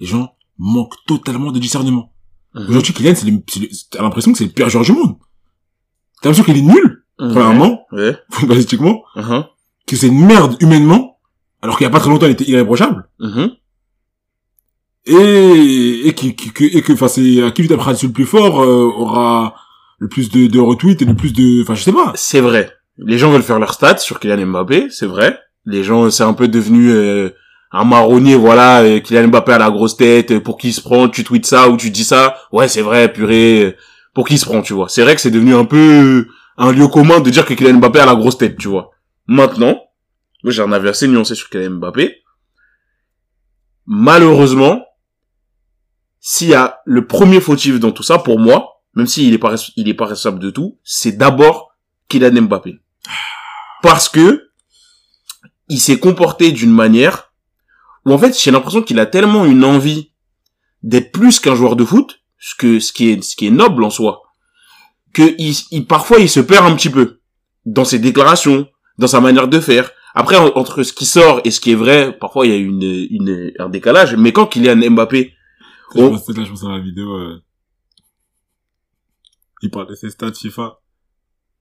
Les gens manquent totalement de discernement. Mhm. Aujourd'hui, Kylian, t'as l'impression que c'est le pire joueur du monde. T'as l'impression qu'il est nul, Mhm. premièrement, Ouais. footballistiquement, que c'est une merde humainement, alors qu'il y a pas très longtemps, il était irréprochable. Et, et qui, qui- que, et que, enfin, c'est, à qui lui tapera dessus le plus fort, euh, aura le plus de, de retweets et le plus de, enfin, je sais pas. C'est vrai. Les gens veulent faire leur stats sur Kylian Mbappé, c'est vrai. Les gens, c'est un peu devenu euh, un marronnier, voilà. euh, Kylian Mbappé a la grosse tête. euh, Pour qui il se prend Tu tweets ça ou tu dis ça Ouais, c'est vrai, purée. euh, Pour qui il se prend, tu vois C'est vrai que c'est devenu un peu un lieu commun de dire que Kylian Mbappé a la grosse tête, tu vois. Maintenant, moi j'ai un avis assez nuancé sur Kylian Mbappé. Malheureusement, s'il y a le premier fautif dans tout ça, pour moi, même s'il est pas, il est pas responsable de tout, c'est d'abord Kylian Mbappé. Parce que, il s'est comporté d'une manière où en fait, j'ai l'impression qu'il a tellement une envie d'être plus qu'un joueur de foot, ce que, ce qui est, ce qui est noble en soi, que il, il- parfois il se perd un petit peu dans ses déclarations, dans sa manière de faire. Après, en- entre ce qui sort et ce qui est vrai, parfois il y a une, une, un décalage, mais quand Kylian Mbappé Je pense que là, je pense à la vidéo, euh, il parle de ses stats FIFA.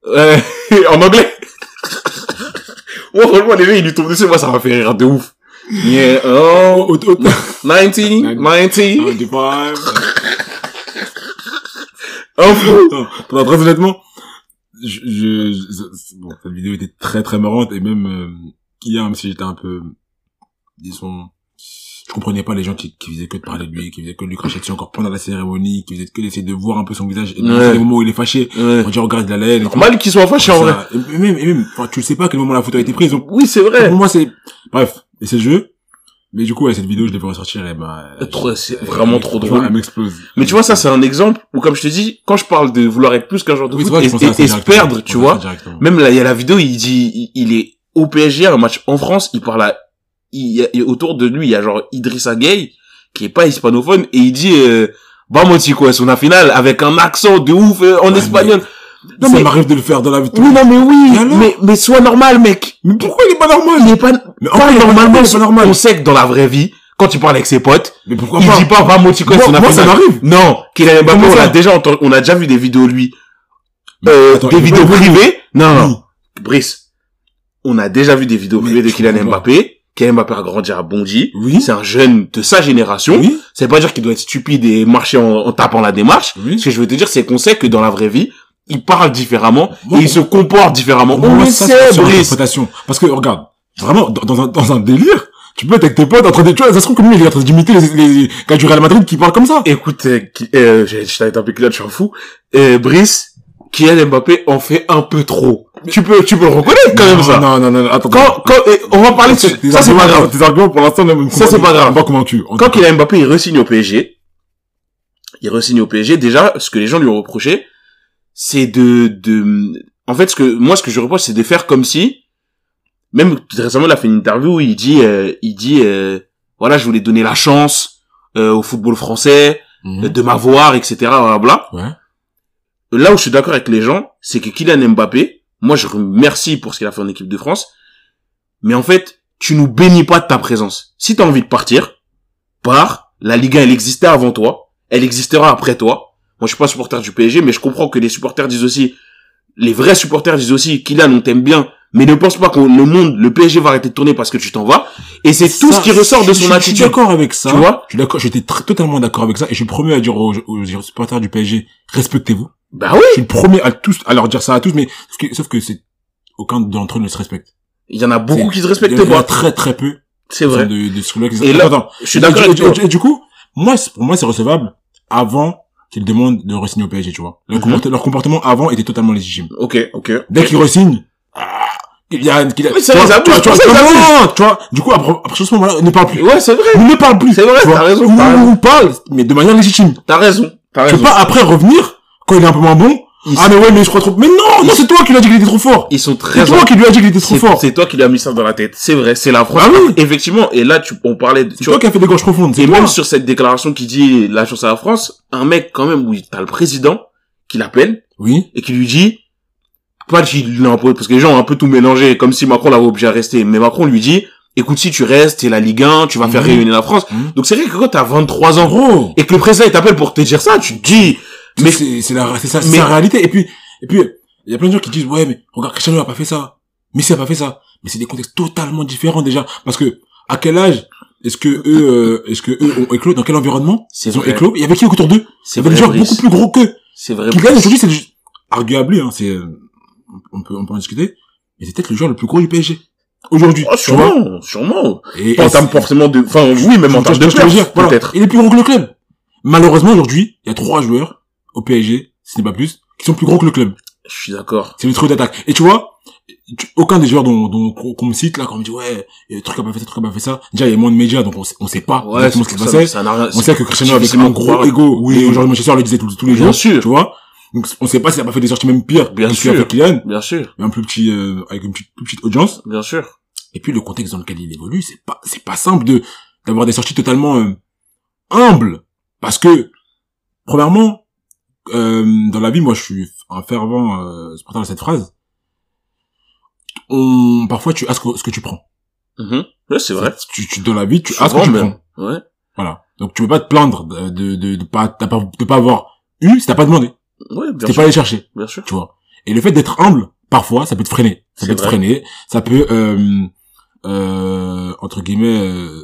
Euh, en anglais. moi, franchement, les mecs, ils lui tombent dessus, moi, ça m'a fait rire de ouf. Yeah, oh, Au, au, 90, 90, 95. un fou. Non, non, très honnêtement, je, je, je- bon, cette vidéo était très très marrante et même euh, hier, même si j'étais un peu, disons, je comprenais pas les gens qui, qui faisaient que de parler de lui, qui faisaient que de lui cracher dessus encore pendant la cérémonie, qui faisaient que d'essayer de voir un peu son visage et Ouais. les moments où il est fâché, Ouais. on dit regarde la tout. Normal qu'ils soient fâchés, en vrai. Et même, et même, enfin, tu le sais pas à quel moment la photo a été prise. Donc, Oui, c'est vrai. pour moi, c'est, bref, et c'est le jeu. Mais du coup, ouais, cette vidéo, je devais ressortir et bah, c'est vraiment trop drôle. Elle m'explose. Mais tu vois, ça, c'est un exemple où, comme je te dis, quand je parle de vouloir être plus qu'un joueur de Oui, foot et, se perdre, tu vois. Même là, il y a la vidéo, il dit, il, il est au PSG, un match en France, il parle à, il, y a- et autour de lui, il y a genre Idrissa Gueye, qui est pas hispanophone, et il dit, euh, Vamos chicos, una finale, avec un accent de ouf euh, en Ouais, espagnol. Non, ça mais, m'arrive de le faire dans la vie. oui, non, mais oui, mais, mais sois normal, mec. Mais pourquoi il est pas normal Il est pas, Mais pas normalement, pas normal. on sait que dans la vraie vie, quand tu parles avec ses potes, Mais pourquoi il pas dit pas Vamos chicos, Moi- moi, ça m'arrive. Non, Kylian Mbappé, on a déjà entendu, on a déjà vu des vidéos lui, Mais euh, attends, des vidéos privées. Non, non. Brice, on a déjà vu des vidéos Mais privées de Kylian. Mbappé. Kylian Mbappé a grandi à Bondy. Oui. C'est un jeune de sa génération. Oui. Ça veut pas dire qu'il doit être stupide et marcher en, en tapant la démarche. Oui. Ce que je veux te dire, c'est qu'on sait que dans la vraie vie, il parle différemment Moi, et il se comporte différemment. Pour On le sait, Brice. Parce que, regarde, vraiment, dans, dans un, dans un délire, Tu peux être avec tes potes en train de, tu vois, ça se trouve que lui, il est en train d'imiter les, les, les gars du Real Madrid qui parlent comme ça. Écoute, euh, qui- euh, je t'avais tapé Kylian, je suis un fou. Euh, Brice, Kylian Mbappé en fait un peu trop. Tu peux, tu peux le reconnaître quand même, ça. Non, non, non, attends. Quand, quand, on va parler de ça c'est pas grave. Tes arguments, pour l'instant, Ça, c'est pas grave. Pas convaincu. Quand cas. Kylian Mbappé, il re-signe au PSG, il re-signe au PSG, déjà, ce que les gens lui ont reproché, c'est de, de, en fait, ce que, moi, ce que je reproche, c'est de faire comme si, même récemment, il a fait une interview où il dit, euh, il dit, euh, voilà, je voulais donner la chance, euh, au football français, Mhm. euh, de m'avoir, etc., blablabla. Ouais. Là où je suis d'accord avec les gens, c'est que Kylian Mbappé, moi, je remercie pour ce qu'il a fait en équipe de France, mais en fait, tu nous bénis pas de ta présence. Si t'as envie de partir, pars. La Ligue 1, elle existait avant toi. Elle existera après toi. Moi, je suis pas supporter du PSG, mais je comprends que les supporters disent aussi, les vrais supporters disent aussi, Kylian, on t'aime bien, mais ne pense pas que le monde, le PSG va arrêter de tourner parce que tu t'en vas. Et c'est tout ce qui ressort de son je- Je suis attitude. d'accord avec ça. Tu vois? Je suis d'accord, j'étais totalement d'accord avec ça et je suis premier à dire aux, aux supporters du PSG, respectez-vous. Bah oui. Je suis le premier à tous, à leur dire ça à tous, mais sauf que, c'est, aucun d'entre eux ne se respecte. Il y en a beaucoup qui se respectent pas. très très peu. C'est vrai. De, de ce Et là, Attends, Je suis d'accord et, du- coup, moi, pour moi, c'est recevable avant qu'ils demandent de re-signer au PSG, tu vois. Leur, Mhm. comporte- leur comportement avant était totalement légitime. Ok, ok. Dès qu'ils re-signent, ah, il y a, il y a, c'est tu vois, tu vois, tu vois, tu tu vois, du coup, après, après ce moment-là, ne parle plus. Ouais, c'est vrai. Ne parle plus. C'est vrai, tu t'as raison, ou parle, mais de manière légitime. T'as raison. T'as Tu raison. peux pas après revenir, quand il est un peu moins bon, Ils- ah, mais ouais, mais je crois trop, mais non, non, c'est toi qui lui as dit qu'il était trop fort. Ils sont C'est très toi qui lui as dit qu'il était trop C'est fort. c'est toi qui lui as mis ça dans la tête. C'est vrai, c'est la France. Ah oui. Effectivement, et là, tu, on parlait de, C'est tu toi vois, qui as fait des gorges profondes. C'est et toi. même sur cette déclaration qui dit la chance à la France, un mec, quand même, où t'as le président qui l'appelle Oui. et qui lui dit, pas qu'il l'a imposé, parce que les gens ont un peu tout mélangé, comme si Macron l'avait obligé à rester, mais Macron lui dit, écoute, si tu restes, t'es la Ligue 1, tu vas faire rayonner la France. Mhm. Donc c'est vrai que quand t'as 23 ans, Gros. et que le président il t'appelle pour te dire ça, tu te dis, Mais c'est c'est la c'est ça c'est mais- la réalité. Et puis et puis il y a plein de gens qui disent ouais mais regarde Cristiano a pas fait ça. Messi a pas fait ça. Mais c'est des contextes totalement différents déjà. Parce que à quel âge est-ce que eux euh, est-ce que eux ont éclos? Dans quel environnement? C'est ils ont vrai. éclos. Il y avait qui autour d'eux? C'est il y avait des gens beaucoup plus gros qu'eux. C'est vrai. qui gagnent aujourd'hui c'est le- arguably hein c'est euh, on peut on peut en discuter. Mais c'est peut-être le joueur le plus gros du PSG aujourd'hui Oh, vois. sûrement, sûrement. et, Pas en termes forcément de, enfin, oui, même en termes de veux dire perf, Voilà. peut-être. Il est plus gros que le club. Malheureusement, aujourd'hui, il y a trois joueurs au PSG, ce n'est pas plus, qui sont plus gros que le club. Je suis d'accord. C'est le truc d'attaque. Et tu vois, aucun des joueurs dont, dont, qu'on me cite, là, quand on me dit, ouais, euh, truc a pas fait ça, truc a pas fait ça. Déjà, il y a moins de médias, donc on sait, on sait pas exactement ce qui se passait. On sait que Cristiano difficilement un gros ego. Oui. Aujourd'hui, Manchester le disait tous, tous les Bien jours. sûr. Tu vois. Donc, on sait pas s'il a pas fait des sorties même pires. Bien sûr. fait Kylian, Bien sûr, mais un plus petit, euh, avec une petite, plus petite audience. bien sûr. Et puis le contexte dans lequel il évolue, c'est pas c'est pas simple de d'avoir des sorties totalement euh, humbles parce que premièrement euh, dans la vie moi je suis un fervent euh, supporter de cette phrase. On parfois tu as ce que, ce que tu prends. Mhm. Ouais, c'est vrai. Tu, tu dans la vie tu as ce que tu même. prends. Ouais. Voilà. Donc tu peux pas te plaindre de de de, de pas t'as pas de pas avoir eu si t'as pas demandé. Ouais, bien T'es sûr. pas allé chercher, Bien sûr. tu vois. Et le fait d'être humble parfois ça peut te freiner. Ça C'est peut te freiner, ça peut euh, euh, entre guillemets euh,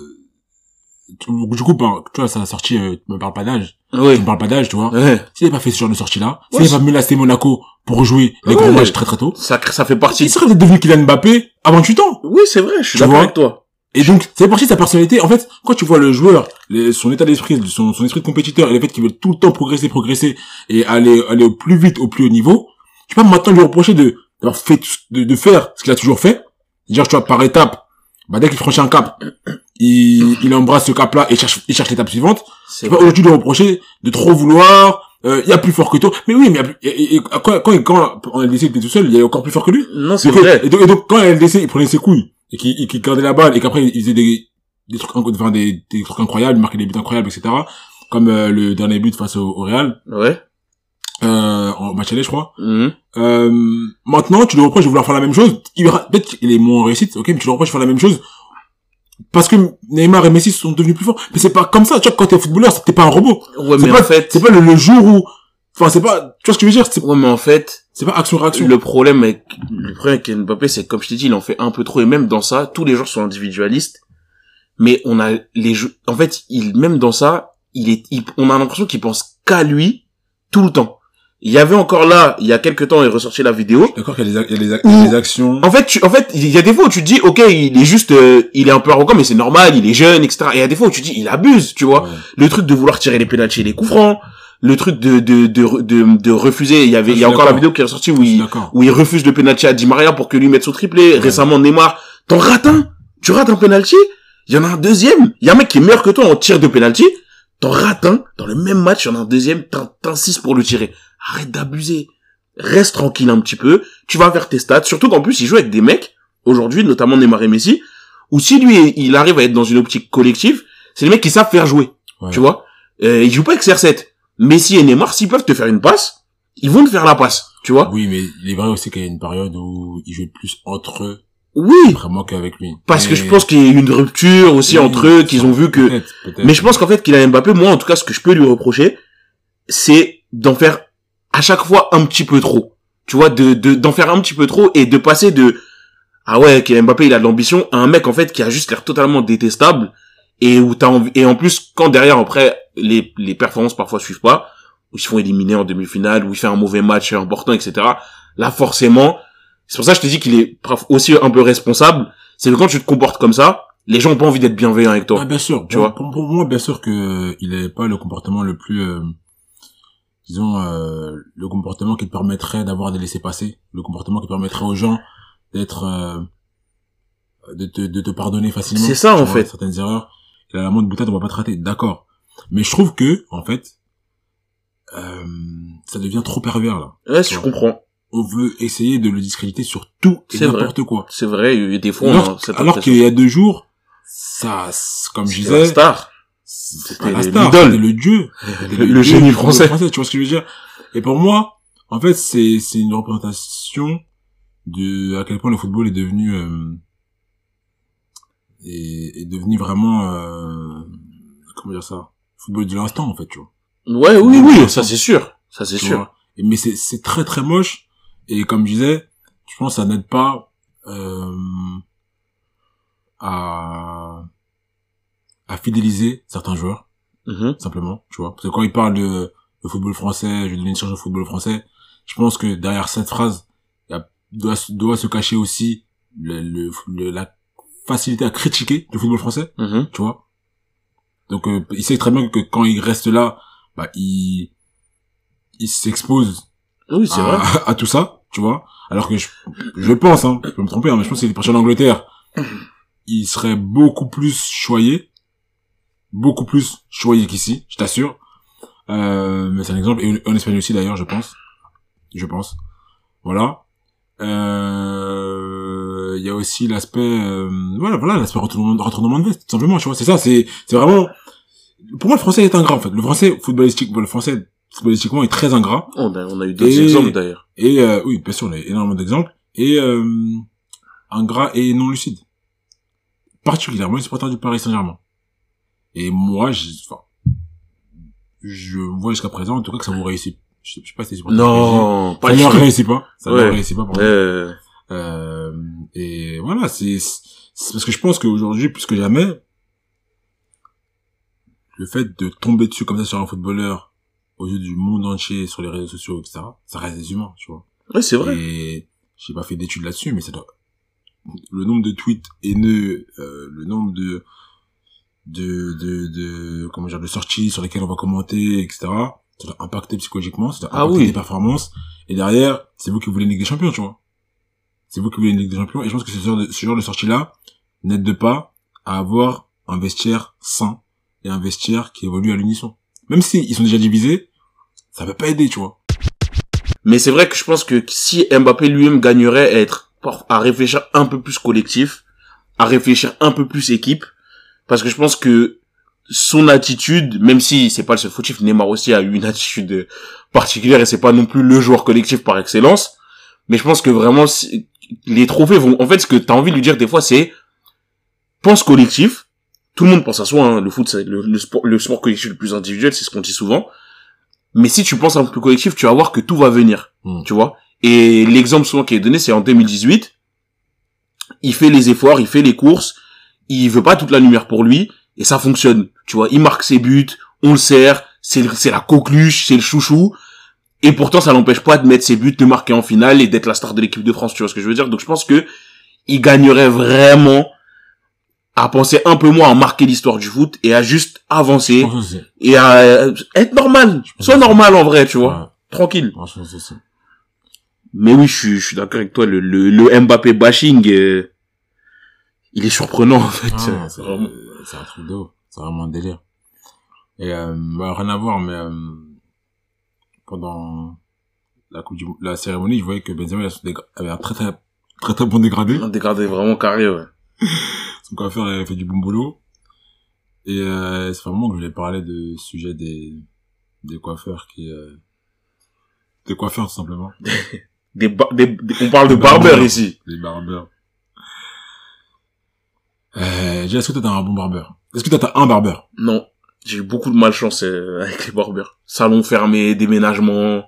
du coup par- tu vois ça a sorti euh, tu me parles pas d'âge Oui. tu me parles pas d'âge tu vois Ouais. s'il avait pas fait ce genre de sortie là s'il Ouais, avait pas menacé Monaco pour jouer les Ouais. gros matchs très très tôt Ça, ça fait partie. il serait peut-être devenu Kylian Mbappé à 28 ans Oui, c'est vrai, je suis d'accord avec toi. et donc c'est partie de sa personnalité en fait quand tu vois le joueur son état d'esprit son, son esprit de compétiteur et le fait qu'il veut tout le temps progresser progresser et aller aller au plus vite au plus haut niveau tu peux maintenant lui reprocher de d'avoir fait de, de faire ce qu'il a toujours fait c'est-à-dire tu vois par étape bah dès qu'il franchit un cap il, il embrasse ce cap là et cherche il cherche l'étape suivante C'est vrai. aujourd'hui lui reprocher de trop vouloir euh, il y a plus fort que toi mais oui mais il y a plus- et, et- quand quand quand en LDC il était tout seul il y a encore plus fort que lui Non, c'est vrai. et donc, et donc, quand la LDC, il prenait ses couilles, et qu'il qu'il gardait la balle, et qu'après, il faisait des, des trucs, enfin, des, des trucs incroyables, il marquait des buts incroyables, etc. Comme euh, le dernier but face au, au Real, Ouais. euh, en match aller, je crois. Mhm. Euh, maintenant, tu lui reproches de vouloir faire la même chose. Il peut-être qu'il est moins réussite, ok, mais tu lui reproches de faire la même chose. Parce que Neymar et Messi sont devenus plus forts. Mais c'est pas comme ça. Tu vois, quand t'es footballeur, t'es pas un robot. Ouais, C'est mais pas, en fait, c'est pas le, le jour où, enfin, c'est pas, tu vois ce que je veux dire? C'est, ouais, mais en fait, c'est pas action-réaction. le problème avec, le problème avec Mbappé, c'est comme je t'ai dit, il en fait un peu trop, et même dans ça, tous les joueurs sont individualistes, mais on a les jeux, en fait, il, même dans ça, il est, il- on a l'impression qu'il pense qu'à lui, tout le temps. Il y avait encore là, il y a quelques temps, il est ressorti la vidéo. D'accord qu'il y a des, ac- il y a des ac- il y a des actions. En fait, tu, en fait, il y a des fois où tu te dis, ok, il est juste, euh, il est un peu arrogant, mais c'est normal, il est jeune, etc. Et il y a des fois où tu te dis, il abuse, tu vois. Ouais. Le truc de vouloir tirer les pénaltys et les coups francs, le truc de de de de, de refuser. Il y avait, il y a encore la vidéo qui est ressortie où il où il refuse le penalty à Di Maria pour que lui mette son triplé. Récemment, Neymar, t'en rates un. Tu rates un penalty. Il y en a un deuxième. Il y a un mec qui est meilleur que toi en tir de penalty. T'en rates un. Dans le même match, il y en a un deuxième. t'in- T'insistes pour le tirer. Arrête d'abuser. Reste tranquille un petit peu. Tu vas faire tes stats. Surtout qu'en plus, il joue avec des mecs, aujourd'hui, notamment Neymar et Messi, où si lui, il arrive à être dans une optique collective, c'est les mecs qui savent faire jouer. Ouais. Tu vois? Euh, il joue pas avec CR7. Messi et Neymar, s'ils peuvent te faire une passe, ils vont te faire la passe. Tu vois? Oui, mais il est vrai aussi qu'il y a une période où ils jouaient plus entre eux, Oui. vraiment qu'avec lui. Parce que je pense qu'il y a eu une rupture aussi Oui, entre eux, qu'ils ont vu que... Mais je pense qu'en fait, qu'il a Mbappé, moi, en tout cas, ce que je peux lui reprocher, c'est d'en faire à chaque fois un petit peu trop. Tu vois, de, de, d'en faire un petit peu trop et de passer de, ah ouais, Kylian Mbappé, il a de l'ambition, à un mec, en fait, qui a juste l'air totalement détestable et où t'as envie, et en plus, quand derrière, après, les, les performances parfois suivent pas, où ils se font éliminer en demi-finale, où il fait un mauvais match important, etc. Là, forcément, c'est pour ça que je te dis qu'il est aussi un peu responsable, c'est que quand tu te comportes comme ça, les gens ont pas envie d'être bienveillants avec toi. Ah, bien sûr. Tu vois? Pour, pour moi, bien sûr que il n'avait pas le comportement le plus, euh, disons, euh, le comportement qui te permettrait d'avoir des laissés-passer, le comportement qui permettrait aux gens d'être, euh, de te, de te pardonner facilement. C'est ça, en fait. Certaines erreurs. Et la moindre boutade, on va pas te rater. D'accord. Mais je trouve que, en fait, euh, ça devient trop pervers, là. Ouais, je comprends. On veut essayer de le discréditer sur tout et n'importe quoi. C'est vrai, il y a des fois, Alors, alors qu'il y a deux jours, ça, comme je disais, star. C'était C'était l'idole. le dieu. Le génie français. Tu vois ce que je veux dire? Et pour moi, en fait, c'est c'est une représentation de à quel point le football est devenu euh, est, est devenu vraiment euh, comment dire ça? Football de l'instant en fait, tu vois. Ouais, oui, oui, ça c'est sûr. Ça c'est sûr. vois? Mais c'est c'est très très moche et comme je disais, je pense que ça n'aide pas euh, à à fidéliser certains joueurs Mhm. simplement, tu vois. Parce que quand il parle de, de football français, je vais donner une charge au football français, je pense que derrière cette phrase, il doit, se- doit se cacher aussi le, le, le- la facilité à critiquer le football français, Mhm. tu vois. Donc, euh, il sait très bien que quand il reste là, bah, il, il s'expose Oui, c'est vrai. à, à tout ça, tu vois. Alors que je, je pense, hein, je peux me tromper, hein, mais je pense que les parti en Angleterre, il serait beaucoup plus choyé, beaucoup plus choyé qu'ici, je t'assure. Euh, mais c'est un exemple, et en Espagne aussi d'ailleurs, je pense. Je pense. Voilà. Euh, il y a aussi l'aspect, euh, voilà, voilà, l'aspect retournement, retournement de veste, tout simplement, tu vois. C'est ça, c'est, c'est vraiment, pour moi, le français est ingrat, en fait. Le français footballistique, le français footballistiquement est très ingrat. On a, on a eu d'autres exemples d'ailleurs. Et euh, oui, bien sûr, on a énormément d'exemples. Et euh, ingrat et non lucide. Particulièrement les supporters du Paris Saint-Germain. Et moi, j'ai- enfin, je vois jusqu'à présent, en tout cas, que ça vous réussit. Je sais, je sais pas si c'est Non, pas ça ne réussit pas. Ça ne Ouais. réussit pas pour moi. Euh, Euh, et voilà, c'est c'est parce que je pense qu'aujourd'hui, plus que jamais, le fait de tomber dessus comme ça sur un footballeur aux yeux du monde entier, sur les réseaux sociaux, etc., ça reste des humains, tu vois. ouais, c'est vrai. Et j'ai pas fait d'études là-dessus, mais ça doit... Le nombre de tweets haineux, euh, le nombre de, de, de, de, comment dire, de sorties sur lesquelles on va commenter, etc., ça doit impacter psychologiquement, ça doit Ah impacter oui. les performances. Et derrière, c'est vous qui voulez une Ligue des Champions, tu vois. C'est vous qui voulez une Ligue des Champions. Et je pense que ce genre de, ce genre de sortie-là n'aide pas à avoir un vestiaire sain et un vestiaire qui évolue à l'unisson. Même si ils sont déjà divisés, ça peut pas aider, tu vois. Mais c'est vrai que je pense que si Mbappé lui-même gagnerait à être, à réfléchir un peu plus collectif, à réfléchir un peu plus équipe, parce que je pense que son attitude, même si c'est pas le seul fautif, Neymar aussi a eu une attitude particulière et c'est pas non plus le joueur collectif par excellence, mais je pense que vraiment les trophées vont, en fait, ce que t'as envie de lui dire des fois, c'est pense collectif. Tout le monde pense à soi. Hein. Le foot, c'est le, le sport, le sport collectif le plus individuel, c'est ce qu'on dit souvent. Mais si tu penses un peu collectif, tu vas voir que tout va venir. Mm. Tu vois. Et l'exemple souvent qui est donné, c'est en 2018. Il fait les efforts, il fait les courses. Il veut pas toute la lumière pour lui et ça fonctionne. Tu vois, il marque ses buts, on le sert, c'est la coqueluche, c'est le chouchou. Et pourtant, ça l'empêche pas de mettre ses buts, de marquer en finale et d'être la star de l'équipe de France, tu vois ce que je veux dire? Donc je pense que il gagnerait vraiment à penser un peu moins à marquer l'histoire du foot et à juste avancer et à euh, être normal. Sois normal en vrai, tu vois. ouais, Tranquille. ça. Mais oui, je suis, je suis d'accord avec toi. Le, le, le Mbappé bashing, euh, il est surprenant en fait. Ah, c'est Vraiment. un truc de. C'est vraiment un délire. Et euh, bah, rien à voir, mais euh, pendant la coupe du, la cérémonie, je voyais que Benzema avait un très très très très bon dégradé. Un dégradé vraiment carré, ouais. Son coiffeur avait fait du bon boulot. Et euh, c'est vraiment que je voulais parler de sujet des des coiffeurs qui euh, des coiffeurs tout simplement, Des, ba- des, des- on parle de barbeurs. ici. des barbeurs. Euh, est-ce que t'as un bon barbeur? Est-ce que t'as un barbeur? Non, j'ai eu beaucoup de malchance euh, avec les barbeurs. Salon fermé, déménagement,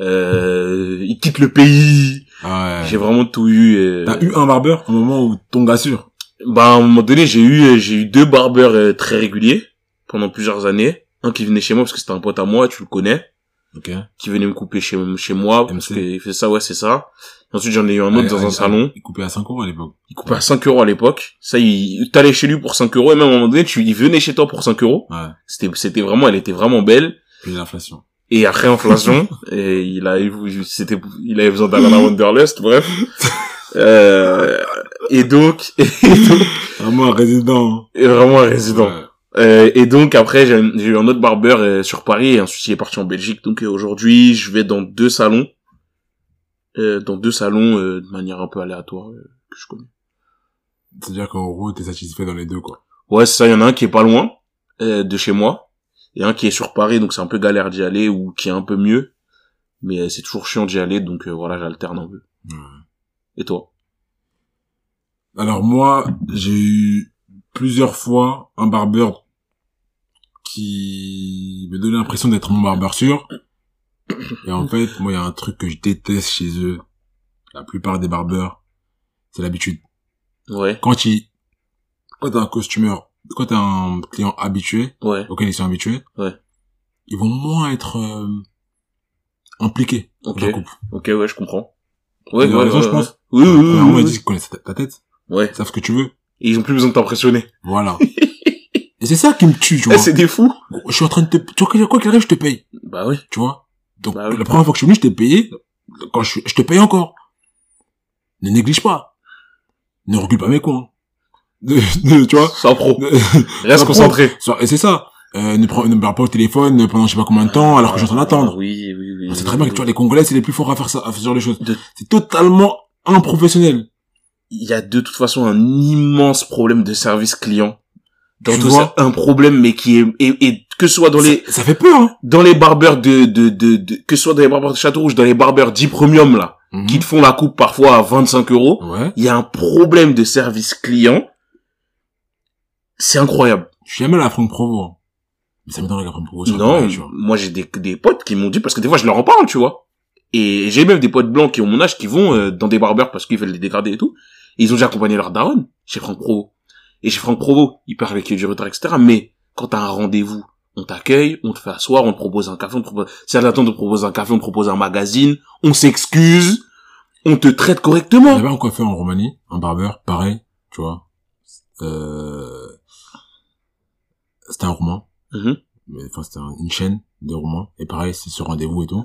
euh, ils quittent le pays. Ah ouais. J'ai vraiment tout eu. T'as eu un barbeur au moment où ton gars sûr? Bah, à un moment donné, j'ai eu, euh, j'ai eu deux barbeurs euh, très réguliers pendant plusieurs années. Un qui venait chez moi parce que c'était un pote à moi, tu le connais, Ok. qui venait me couper chez, chez moi parce MC. qu'il fait ça, ouais, c'est ça. Ensuite, j'en ai eu un autre dans un salon. Il coupait à 5 euros à l'époque. Il coupait à 5 euros à l'époque. Ça, il, t'allais chez lui pour 5 euros et même à un moment donné, tu, il venait chez toi pour 5 euros. Ouais. C'était, c'était vraiment, elle était vraiment belle. Puis l'inflation. Et après inflation, et il a, eu- c'était, il avait besoin d'aller à Wanderlust, bref. Euh, et donc, et donc, Vraiment un résident. et vraiment un résident. Ouais. Euh, et donc après j'ai eu un autre barbeur euh, sur Paris et ensuite il est parti en Belgique. Donc euh, aujourd'hui je vais dans deux salons, euh, dans deux salons euh, de manière un peu aléatoire euh, que je connais. C'est-à-dire qu'en gros, t'es satisfait dans les deux, quoi. Ouais c'est ça, il y en a un qui est pas loin euh, de chez moi et un qui est sur Paris donc c'est un peu galère d'y aller ou qui est un peu mieux, mais c'est toujours chiant d'y aller donc euh, voilà j'alterne un peu. Ouais. Et toi? Alors moi, j'ai eu plusieurs fois un barbeur qui me donnait l'impression d'être mon barbeur sûr. Et en fait, moi, il y a un truc que je déteste chez eux. La plupart des barbeurs, c'est l'habitude. Ouais Quand ils, quand t'as un costumeur, quand t'as un client habitué, ouais auquel ils sont habitués, Ouais. ils vont moins être euh, impliqués ok dans la coupe. ok ouais je comprends. Ouais Ils ont ouais, raison, ouais, je ouais. pense. Oui oui oui, Premièrement, oui, ils oui. disent qu'ils connaissent ta, ta tête, Ouais. ils savent ce que tu veux. Et ils ont plus besoin de t'impressionner. Voilà. Et c'est ça qui me tue, tu Eh, vois. c'est des fous. Je suis en train de te, tu vois, quoi qu'il arrive, je te paye, Bah oui. tu vois. Donc, Bah oui. la première fois que je suis venu, je t'ai payé. Quand je, je te paye encore. Ne néglige pas. Ne recule pas mes coins. De- de- tu vois. Sans pro. De- Reste concentré. pro. Et c'est ça. Euh, ne, prends- ne me parle pas au téléphone pendant je sais pas combien de temps, alors que je suis en train d'attendre. Oui, oui, oui. On sait très bien que tu vois, les Congolais, c'est les plus forts à faire ça, à faire ce genre de choses. C'est totalement improfessionnel. Il y a de toute façon un immense problème de service client. Dans Tu tout vois ça, un problème, mais qui est, et, et que ce soit dans les, Ça, fait peur, hein. dans les barbeurs de, de, de, de- que ce soit dans les barbeurs de Château-Rouge, dans les barbeurs 10 premium, là, Mhm. qui te font la coupe parfois à 25 euros, Ouais. il y a un problème de service client. C'est incroyable. Je suis jamais allé à Franck Provo. hein. Mais ça m'étonnerait qu'à Franck Provo Non, pareil, tu vois. moi j'ai des, des potes qui m'ont dit, parce que des fois je leur en parle, tu vois. Et j'ai même des potes blancs qui ont mon âge qui vont euh, dans des barbeurs parce qu'ils veulent les dégrader et tout. Et ils ont déjà accompagné leur daronne chez Franck Provo. Et chez Franck Provo, ils parlent avec du retard, etc. Mais quand t'as un rendez-vous, on t'accueille, on te fait asseoir, on te propose un café, on te propose... Si à l'attente de te proposer un café, on te propose un magazine, on s'excuse, on te traite correctement. J'avais un coiffeur en Roumanie, un barbeur, pareil, tu vois. Euh... C'était un Roumain, Mhm. mais enfin c'était un- une chaîne de Roumains, et pareil, c'est sur rendez-vous et tout.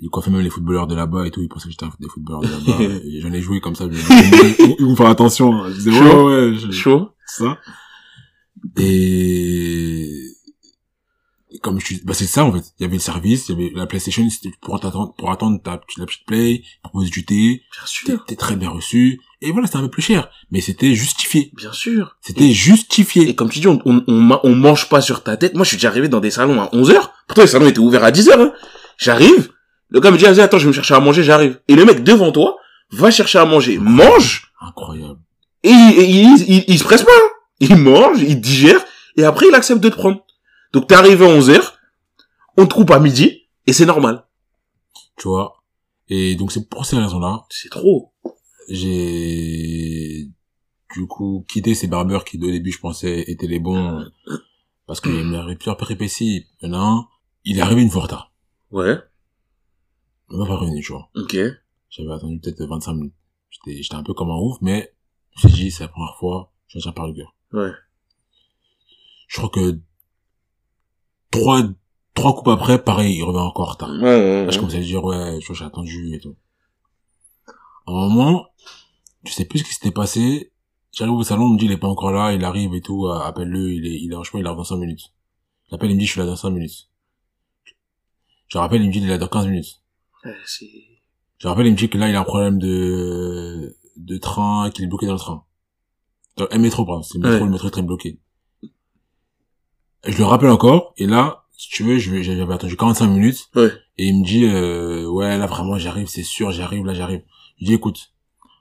Il coiffait même les footballeurs de là-bas et tout, il pensait que j'étais un des footballeurs de là-bas. J'en ai joué comme ça, je- ils vont faire attention. Je disais, ouais, Chaud. ouais, je- Chaud. ça. Et... et comme je suis, bah c'est ça en fait. Il y avait le service, il y avait la PlayStation, c'était pour attendre, pour attendre ta, la petite play, proposer du thé, Bien sûr. t'es très bien reçu. Et voilà, c'était un peu plus cher, mais c'était justifié. Bien sûr. C'était justifié. Et comme tu dis, on, on, on, ma- on mange pas sur ta tête. Moi, je suis déjà arrivé dans des salons à 11h. Pourtant, les salons étaient ouverts à 10h. Hein. J'arrive. Le gars me dit, vas-y, attends, je vais me chercher à manger, j'arrive. Et le mec devant toi va chercher à manger, mange, Incroyable. et, il- et il, il, il se presse pas. hein. Il mange, il digère, et après, il accepte de te prendre. Donc, t'es arrivé à 11h, on te coupe à midi, et c'est normal. Tu vois. Et donc c'est pour ces raisons-là, C'est trop. j'ai du coup quitté ces barbeurs qui au début je pensais étaient les bons parce qu'il y avait plusieurs péripéties. Il y en a un, il est arrivé une fois en retard. Ouais. On m'a pas prévenu, tu vois. Ok. J'avais attendu peut-être 25 minutes. J'étais, j'étais un peu comme un ouf, mais suis dit, c'est la première fois, je tiens par le cœur. Ouais. Je crois que trois, trois coupes après, pareil, il revient encore en retard. Ouais, ouais, Là, je commençais à dire, ouais, je crois que j'ai attendu et tout. À un moment, je sais plus ce qui s'était passé. J'arrive au salon, on me dit, il est pas encore là, il arrive et tout, euh, appelle-le, il est, il est en chemin, il arrive dans 5 minutes. J'appelle, il me dit, je suis là dans 5 minutes. Je rappelle, il me dit, il est là dans 15 minutes. C'est... Je rappelle, il me dit que là, il a un problème de, de train, qu'il est bloqué dans le train. Dans le métro, pardon. C'est le métro, Ouais. le métro est très bloqué. Je le rappelle encore, et là, si tu veux, je vais- j'avais attendu 45 minutes, Ouais. et il me dit, euh, ouais, là, vraiment, j'arrive, c'est sûr, j'arrive, là, j'arrive. Je dis, écoute,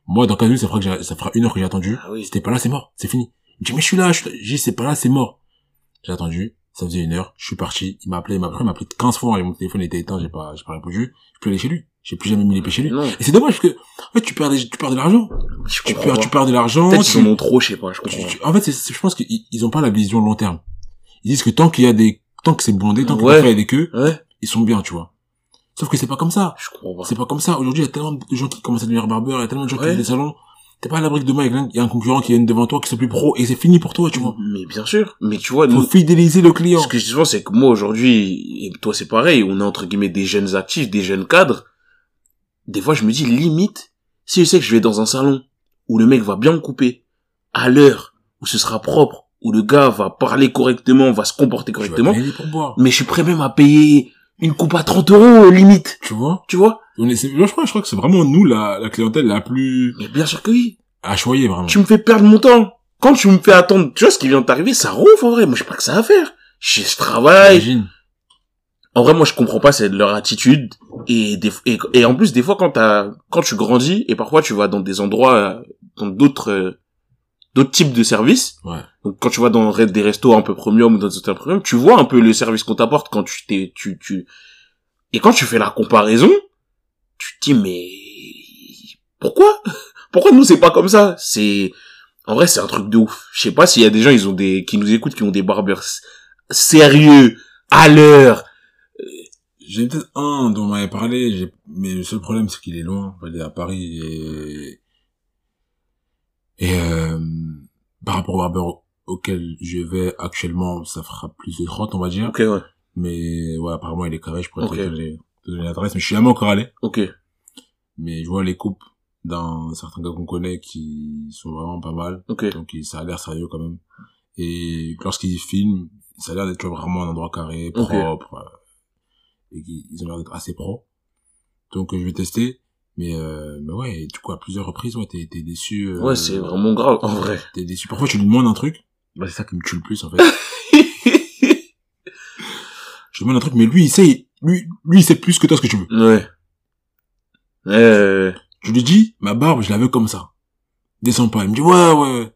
moi, dans 15 minutes, ça fera que j'ai- ça fera une heure que j'ai attendu. Ah oui. Si t'es pas là, c'est mort, c'est fini. Il me dit, mais je suis là, je suis là. Je dis, c'est pas là, c'est mort. J'ai attendu, ça faisait une heure, je suis parti, il m'a appelé, il m'a appelé, il m'a appelé 15 fois, et mon téléphone était éteint, j'ai pas, j'ai pas répondu. Je peux aller chez lui. J'ai plus jamais mis les pieds chez lui. Non, Et c'est dommage parce que, en fait, tu perds, des, tu perds de l'argent. Tu perds, pas. tu perds de l'argent. Peut-être qu'ils en ont trop, je sais pas, je comprends tu- tu- en fait, c'est- je pense qu'ils ils ont pas la vision long terme. Ils disent que tant qu'il y a des, tant que c'est bondé, tant Ouais. parfois il y a des queues. Ouais, ils sont bien, tu vois. Sauf que c'est pas comme ça. je comprends pas. C'est pas comme ça. Aujourd'hui, il y a tellement de gens qui commencent à devenir barbeurs, il y a tellement de gens qui ouvrent des salons. T'es pas à l'abri que demain, il y a un- concurrent qui vient devant toi, qui sont plus pro, et c'est fini pour toi, tu vois. Mais bien sûr. Mais tu vois, Faut nous, fidéliser le client. ce que je dis souvent, c'est que moi, aujourd'hui, et toi, c'est pareil, on est entre guillemets des jeunes actifs, des jeunes cadres. Des fois, je me dis, limite, si je sais que je vais dans un salon où le mec va bien me couper, à l'heure, où ce sera propre, où le gars va parler correctement, va se comporter correctement, payer pour boire. mais je suis prêt même à payer une coupe à 30 euros, limite. Tu vois? Tu vois? On est, moi, je crois, je crois que c'est vraiment nous, la, la clientèle la plus Mais bien sûr que oui. à choyer, vraiment. Tu me fais perdre mon temps. Quand tu me fais attendre, tu vois ce qui vient de t'arriver, ça rouffe en vrai. Moi, j'ai pas que ça à faire. Je, je travaille. Imagine. En vrai, moi, je comprends pas c'est leur attitude. Et, des, et, et en plus, des fois, quand t'as, quand tu grandis, et parfois tu vas dans des endroits, euh, dans d'autres, euh, d'autres types de services. Ouais. Donc, quand tu vas dans des restos un peu premium ou dans des hôtels premium, tu vois un peu le service qu'on t'apporte quand tu t'es, tu, tu, et quand tu fais la comparaison, tu te dis, mais, pourquoi? Pourquoi nous, c'est pas comme ça? C'est, en vrai, c'est un truc de ouf. Je sais pas s'il y a des gens, ils ont des, qui nous écoutent, qui ont des barbeurs sérieux, à l'heure. J'ai peut-être un dont on m'avait parlé, mais le seul problème c'est qu'il est loin, il est à Paris et et euh, par rapport au barbeur auquel je vais actuellement, ça fera plus de 30 on va dire, Ok, ouais. mais ouais apparemment il est carré, je pourrais Ok. te donner l'adresse, mais je suis jamais encore allé, Ok. mais je vois les coupes d'un certains gars qu'on connaît qui sont vraiment pas mal, Ok. donc ça a l'air sérieux quand même, et lorsqu'ils filment, ça a l'air d'être vraiment un endroit carré, propre, euh, et qu'ils ils ont l'air d'être assez pro. Donc euh, je vais tester, mais euh, mais ouais, du coup à plusieurs reprises, ouais, t'es t'es déçu. euh, Ouais, c'est vraiment grave, en vrai. T'es déçu. Parfois tu lui demandes un truc, bah c'est ça qui me tue le plus en fait. je lui demande un truc, mais lui il sait, lui lui il sait plus que toi ce que tu veux. ouais. Euh, Je lui dis, ma barbe, je la veux comme ça. Descends pas. Il me dit ouais ouais.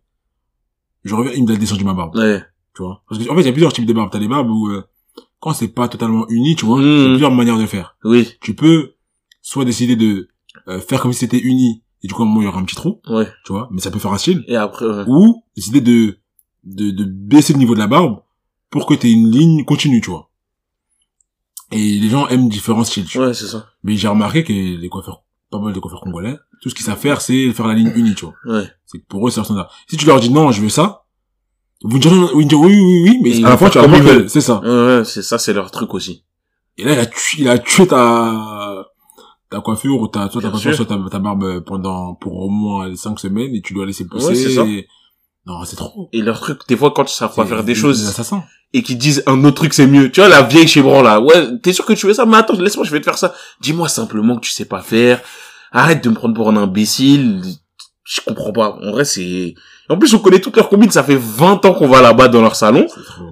Je reviens, il me l'a descendu ma barbe. ouais. tu vois? Parce que, en fait, il y a plusieurs types de barbes. T'as des barbes où, euh, quand c'est pas totalement uni, tu vois, il y a plusieurs manières de faire. Oui. Tu peux, soit décider de euh, faire comme si c'était uni, et du coup, à un moment, il y aura un petit trou, Ouais. tu vois, mais ça peut faire un style. Et après, ouais. Ou, décider de, de, de baisser le niveau de la barbe pour que t'aies une ligne continue, tu vois. Et les gens aiment différents styles, tu. Ouais, c'est ça. Mais j'ai remarqué que les coiffeurs, pas mal de coiffeurs congolais, tout ce qu'ils savent faire, c'est faire la ligne unie, tu vois. Ouais. C'est pour eux, c'est leur standard. Si tu leur dis non, je veux ça, vous me direz, oui, oui, oui, oui, mais ils à la fin, tu faire vas comme voir ils que veulent. c'est ça. Ouais, c'est ça, c'est leur truc aussi. Et là, il a tué, il a tué ta, ta coiffure, ou ta, soit ta coiffure, soit ta, barbe pendant, pour au moins cinq semaines, et tu dois laisser pousser. Ouais, c'est ça. et- Non, c'est trop. Et leur truc, des fois, quand ils savent pas faire des choses assassins. et qu'ils disent un autre truc c'est mieux. Tu vois, la vieille chébran là. Ouais, t'es sûr que tu fais ça? Mais attends, laisse-moi, je vais te faire ça. Dis-moi simplement que tu sais pas faire. Arrête de me prendre pour un imbécile. Je comprends pas. En vrai, c'est... En plus, on connaît toutes leurs combines. Ça fait 20 ans qu'on va là-bas dans leur salon.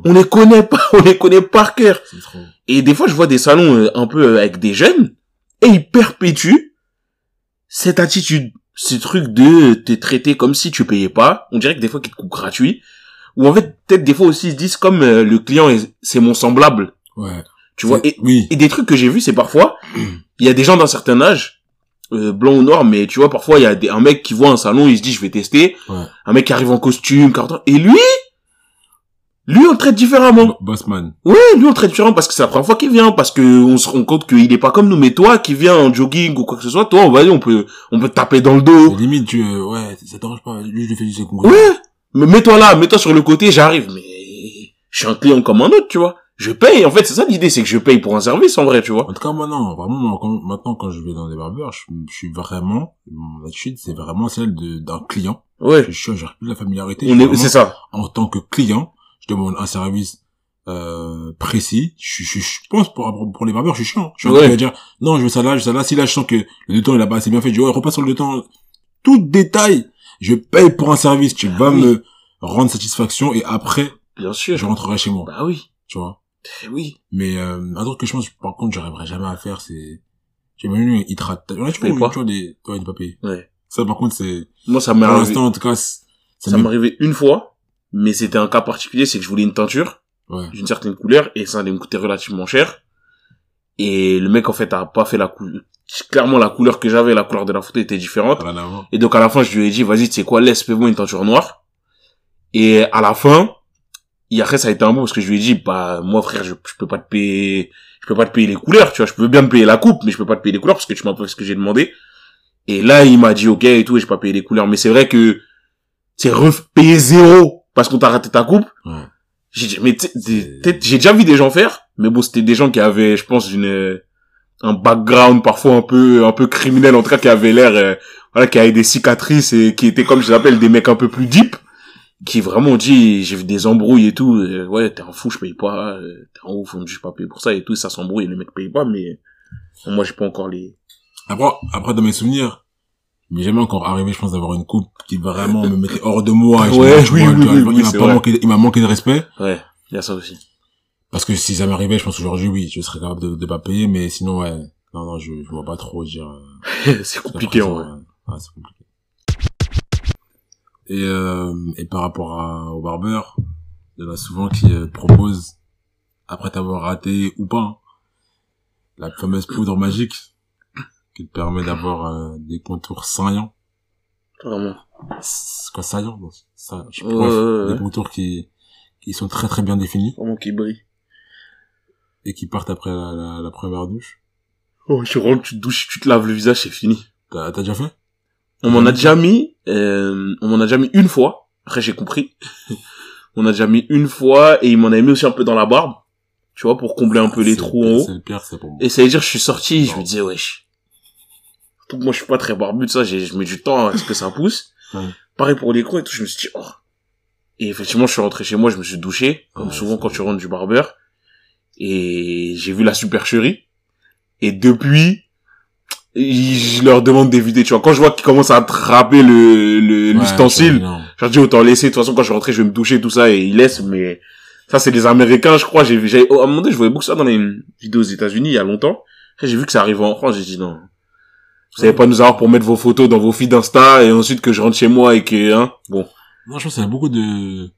On les connaît pas. On les connaît par cœur. Trop. Et des fois, je vois des salons euh, un peu euh, avec des jeunes, et ils perpétuent cette attitude, ce truc de te traiter comme si tu payais pas. On dirait que des fois qu'ils te coupent gratuit. Ou en fait, peut-être des fois aussi, ils se disent comme euh, le client, est- c'est mon semblable. Ouais. Tu vois et, Oui. et des trucs que j'ai vus, c'est parfois, il y a des gens d'un certain âge, euh, blanc ou noir, mais tu vois, parfois, il y a des, un mec qui voit un salon, il se dit, je vais tester. Ouais. Un mec qui arrive en costume, carton, et lui, Lui, on le traite différemment. Bo- Bossman. Ouais, lui, on le traite différemment parce que c'est la première fois qu'il vient, parce que on se rend compte qu'il est pas comme nous. Mais toi, qui viens en jogging ou quoi que ce soit, toi, on va dire, on peut, on peut te taper dans le dos. Limite, tu, euh, ouais, ça t'arrange pas. Lui, je lui fais du second. Ouais. Mais mets-toi là, mets-toi sur le côté, j'arrive. Mais je suis un client comme un autre, tu vois. Je paye. En fait, c'est ça l'idée, c'est que je paye pour un service, en vrai, tu vois. En tout cas, non. Vraiment, quand- maintenant, quand je vais dans des barbeurs, je, je suis vraiment, mon attitude, c'est vraiment celle d'un client. Ouais. Je suis, j'ai plus de la familiarité. On est, c'est ça. en tant que client, je demande un service euh, précis. Je, je, je pense pour, pour les barbeurs, je suis chiant. Je suis Ouais. ouais. dire non, je veux ça là, je veux ça là. Si là je sens que le deux temps il a pas assez bien fait, je dis ouais, repasse sur le deux temps. Tout détail, je paye pour un service. Tu vas Ah oui. me rendre satisfaction et après Bien sûr. je rentrerai chez moi. Bah oui. Tu vois? Eh Oui. Mais euh, un truc que je pense par contre j'arriverai jamais à faire, c'est j'ai même il te rate. Là tu vois, tu vois des ouais, pas payé. Ouais. Ça par contre c'est Moi, ça pour m'est arrivé. l'instant en tout cas ça m'est arrivé une fois, mais c'était un cas particulier, c'est que je voulais une teinture ouais. d'une certaine couleur et ça allait me coûter relativement cher. Et le mec, en fait, a pas fait la couleur. Clairement, la couleur que j'avais, la couleur de la photo était différente. Et donc, à la fin, je lui ai dit, vas-y, tu sais quoi, laisse, fais-moi une teinture noire. Et à la fin, et après, ça a été un bon parce que je lui ai dit, bah, moi, frère, je, je peux pas te payer, je peux pas te payer les couleurs, tu vois, je peux bien te payer la coupe, mais je peux pas te payer les couleurs parce que tu m'as pas fait ce que j'ai demandé. Et là, il m'a dit, ok, et tout, et j'ai pas payé les couleurs. Mais c'est vrai que, c'est payer zéro parce qu'on t'a raté ta coupe. Ouais. J'ai dit, mais j'ai déjà vu des gens faire, mais bon, c'était des gens qui avaient, je pense, une, un background parfois un peu, un peu criminel, en tout cas, qui avait l'air, euh, voilà, qui avait des cicatrices et qui étaient, comme je l'appelle, des mecs un peu plus deep, qui vraiment dit, j'ai vu des embrouilles et tout, ouais, t'es un fou, je paye pas, euh, t'es un ouf, je pas payer pour ça et tout, ça s'embrouille, les mecs payent pas, mais, moi, j'ai pas encore les, Après, après, dans mes souvenirs, mais jamais encore arrivé, je pense, d'avoir une coupe qui vraiment me mettait hors de moi. et Ouais, je oui, vois, oui, vois, oui, il m'a manqué, il m'a manqué de respect. ouais, il y a ça aussi. Parce que si ça m'arrivait, je pense qu'aujourd'hui, oui, je serais capable de, de pas payer, mais sinon, ouais. Non, non, je, je vois pas trop dire. euh, c'est après compliqué, en vrai. ouais. Ouais, c'est compliqué. Et, euh, et par rapport à, au barbeur, il y en a souvent qui euh, proposent, après t'avoir raté ou pas, hein, la fameuse poudre magique qui te permet d'avoir euh, des contours saillants. Vraiment. C'est quoi saillant ça, je Ouais, ouais, ouais. des contours qui qui sont très très bien définis Vraiment qui brille. et qui partent après la, la, la première douche. Oh, tu rentres, tu te douches, tu te laves le visage, c'est fini. T'as déjà fait? On m'en a déjà mis, euh, on m'en a déjà mis une fois. Après, j'ai compris. on a déjà mis une fois et il m'en avait mis aussi un peu dans la barbe. Tu vois, pour combler un peu les trous en haut. C'est le pire, c'est pour moi. Et ça veut dire, je suis sorti, je me disais, wesh. Que moi, je suis pas très barbu de ça, j'ai, je mets du temps à ce que ça pousse. Ouais. Pareil pour les crocs et tout, je me suis dit, oh. Et effectivement, je suis rentré chez moi, je me suis douché, comme Ouais, souvent quand tu rentres du barbeur. Et j'ai vu la supercherie. Et depuis, je leur demande d'éviter, tu vois. Quand je vois qu'ils commencent à attraper le, le, Ouais, l'ustensile, je- leur dis autant laisser. De toute façon, quand je suis rentré, je vais me doucher, tout ça, et ils laissent, mais ça, c'est les Américains, je crois. J'ai vu, j'ai, oh, à un moment donné, je voyais beaucoup ça dans les vidéos aux États-Unis il y a longtemps. J'ai vu que ça arrivait en France, j'ai dit non. Vous savez pas nous avoir pour mettre vos photos dans vos feeds d'Insta et ensuite que je rentre chez moi et que, hein, bon. Non, je pense qu'il y a beaucoup de,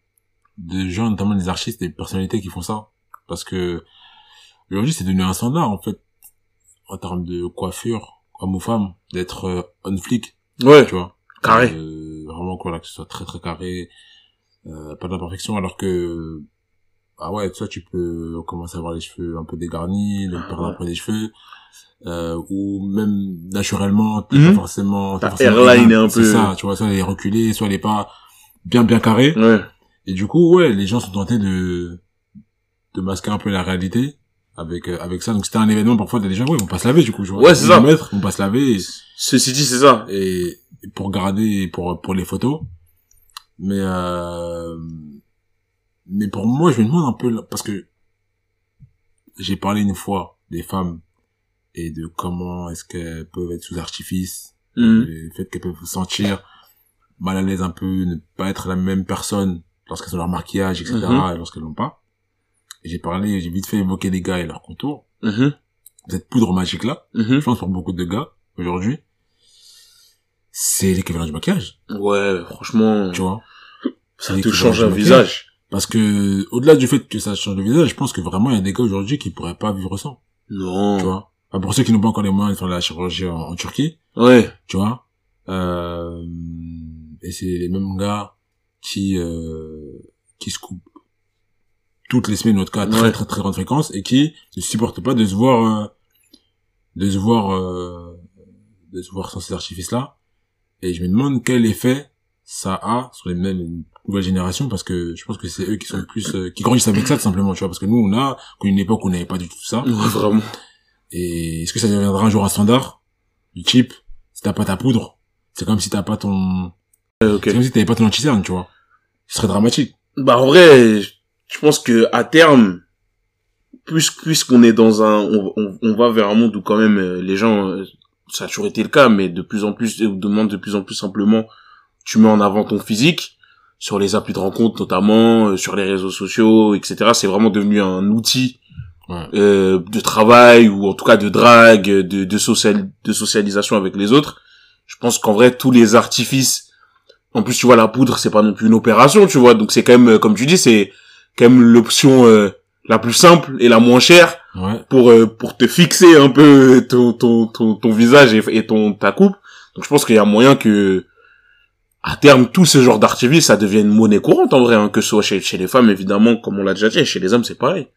de gens, notamment des artistes, des personnalités qui font ça. Parce que, aujourd'hui, c'est devenu un standard, en fait, en termes de coiffure, homme ou femme, d'être euh, on flic, Ouais, tu vois. carré. Euh, vraiment, quoi, que ce soit très, très carré, euh, pas d'imperfection, alors que, ah ouais, toi, tu peux commencer à avoir les cheveux un peu dégarnis, le perdre un peu des cheveux, euh, ou même naturellement, t'es Mhm. pas forcément, t'es Ta forcément hairline égal. est un C'est peu- ça, tu vois, soit elle est reculée, soit elle est pas bien, bien carrée. Ouais. Et du coup, ouais, les gens sont tentés de, de masquer un peu la réalité avec, euh, avec ça. Donc c'était un événement, parfois, t'as des gens, ouais, ils vont pas se laver, du coup, je vois. Ouais, c'est ça. vont mettre, ils vont pas se laver, et, Ceci dit, c'est ça. et pour garder, pour, pour les photos. Mais, euh, mais pour moi, je me demande un peu, parce que j'ai parlé une fois des femmes et de comment est-ce qu'elles peuvent être sous artifice, Mhm. le fait qu'elles peuvent se sentir mal à l'aise un peu, ne pas être la même personne lorsqu'elles ont leur maquillage, etc., Mhm. et lorsqu'elles l'ont pas. Et j'ai parlé, j'ai vite fait évoquer les gars et leur contour. Mhm. Cette poudre magique là, Mhm. je pense pour beaucoup de gars, aujourd'hui, c'est l'équivalent du maquillage, Ouais, franchement, tu vois? ça te change un visage. Parce que, au-delà du fait que ça change le visage, je pense que vraiment, il y a des gars aujourd'hui qui pourraient pas vivre sans, Non. tu vois? Enfin, pour ceux qui n'ont pas encore les moyens de faire la chirurgie en, en Turquie, Ouais. tu vois. Euh, et c'est les mêmes gars qui, euh, qui se coupent toutes les semaines, en tout cas, à très, Ouais. très, très grande fréquence, et qui ne supportent pas de se voir, euh, de se voir, euh, de se voir sans ces artifices-là. Et je me demande quel effet ça a sur les mêmes nouvelles générations, parce que je pense que c'est eux qui sont le plus, euh, qui grandissent avec ça, tout simplement, tu vois, parce que nous, on a connu une époque où on n'avait pas du tout ça. Ouais, vraiment. Et est-ce que ça deviendra un jour un standard du type si t'as pas ta poudre, c'est comme si t'as pas ton, Ouais, ok. c'est comme si t'avais pas ton anti-cerne, tu vois. Ce serait dramatique. Bah en vrai, je pense que à terme, plus puisqu'on est dans un, on, on, on va vers un monde où quand même euh, les gens, euh, ça a toujours été le cas, mais de plus en plus, on demande de plus en plus simplement, tu mets en avant ton physique sur les applis de rencontre notamment, euh, sur les réseaux sociaux, etc. C'est vraiment devenu un outil Ouais. euh, de travail ou en tout cas de drague, de, de, social, de socialisation avec les autres. Je pense qu'en vrai, tous les artifices, en plus, tu vois, la poudre, c'est pas non plus une opération, tu vois, donc c'est quand même, euh, comme tu dis, c'est quand même l'option euh, la plus simple et la moins chère Ouais. pour euh, pour te fixer un peu ton ton ton, ton visage et, et ton ta coupe. Donc je pense qu'il y a moyen que à terme tout ce genre d'artifice ça devienne monnaie courante en vrai hein, que ce soit chez chez les femmes évidemment comme on l'a déjà dit chez les hommes c'est pareil.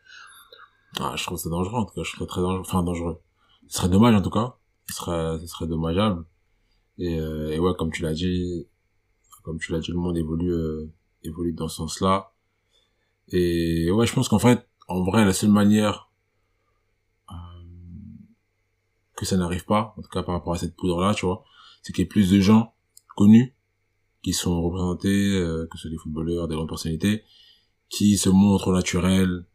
Ah, je trouve ça dangereux, en tout cas, je ça très dangereux, enfin, dangereux. Ce serait dommage, en tout cas. Ce serait, ce serait dommageable. Et, euh, et ouais, comme tu l'as dit, comme tu l'as dit, le monde évolue, euh, évolue dans ce sens-là. Et ouais, je pense qu'en fait, en vrai, la seule manière, euh, que ça n'arrive pas, en tout cas par rapport à cette poudre-là, tu vois, c'est qu'il y ait plus de gens connus qui sont représentés, euh, que ce soit des footballeurs, des grandes personnalités, qui se montrent naturels,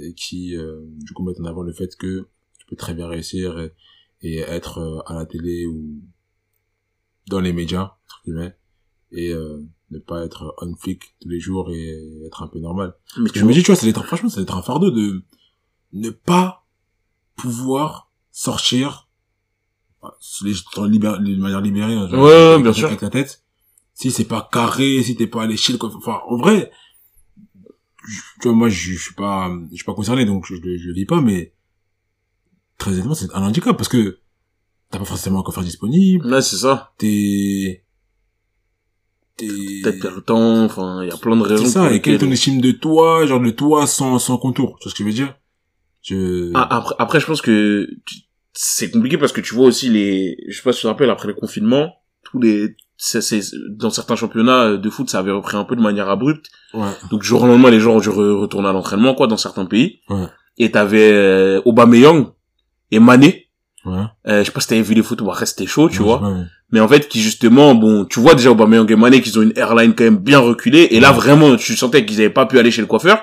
et qui euh, du coup mettent en avant le fait que tu peux très bien réussir et, et être euh, à la télé ou dans les médias entre guillemets et euh, ne pas être on flic tous les jours et être un peu normal. Mais Parce que je me dis tu vois ça doit être franchement ça doit être un fardeau de ne pas pouvoir sortir euh, les, libér- de manière libérée hein, genre, Ouais, bien sûr. avec la tête si c'est pas carré si t'es pas allé le coiffeur enfin en vrai tu vois moi je, je suis pas je suis pas concerné donc je, je, je le vis pas mais très honnêtement c'est un handicap parce que t'as pas forcément un coiffeur disponible Ouais, c'est ça. t'es t'es perdre le temps, enfin, il y a plein de raisons. c'est ça et quelle est ton estime de toi genre de toi sans sans contour tu vois ce que je veux dire? Je Ah, après, après, je pense que c'est compliqué parce que tu vois aussi les, je sais pas si tu te rappelles, après le confinement, tous les, c'est, dans certains championnats de foot, ça avait repris un peu de manière abrupte. ouais Donc, jour au lendemain, les gens ont dû re- retourner à l'entraînement, quoi, dans certains pays. Ouais. Et t'avais euh, Aubameyang et Mané. ouais Euh, je sais pas si t'avais vu les photos, bah, c'était chaud, tu Ouais, vois. mais- en fait, qui justement, bon, tu vois déjà Aubameyang et Mané qu'ils ont une airline quand même bien reculée. Et là, vraiment, tu sentais qu'ils avaient pas pu aller chez le coiffeur.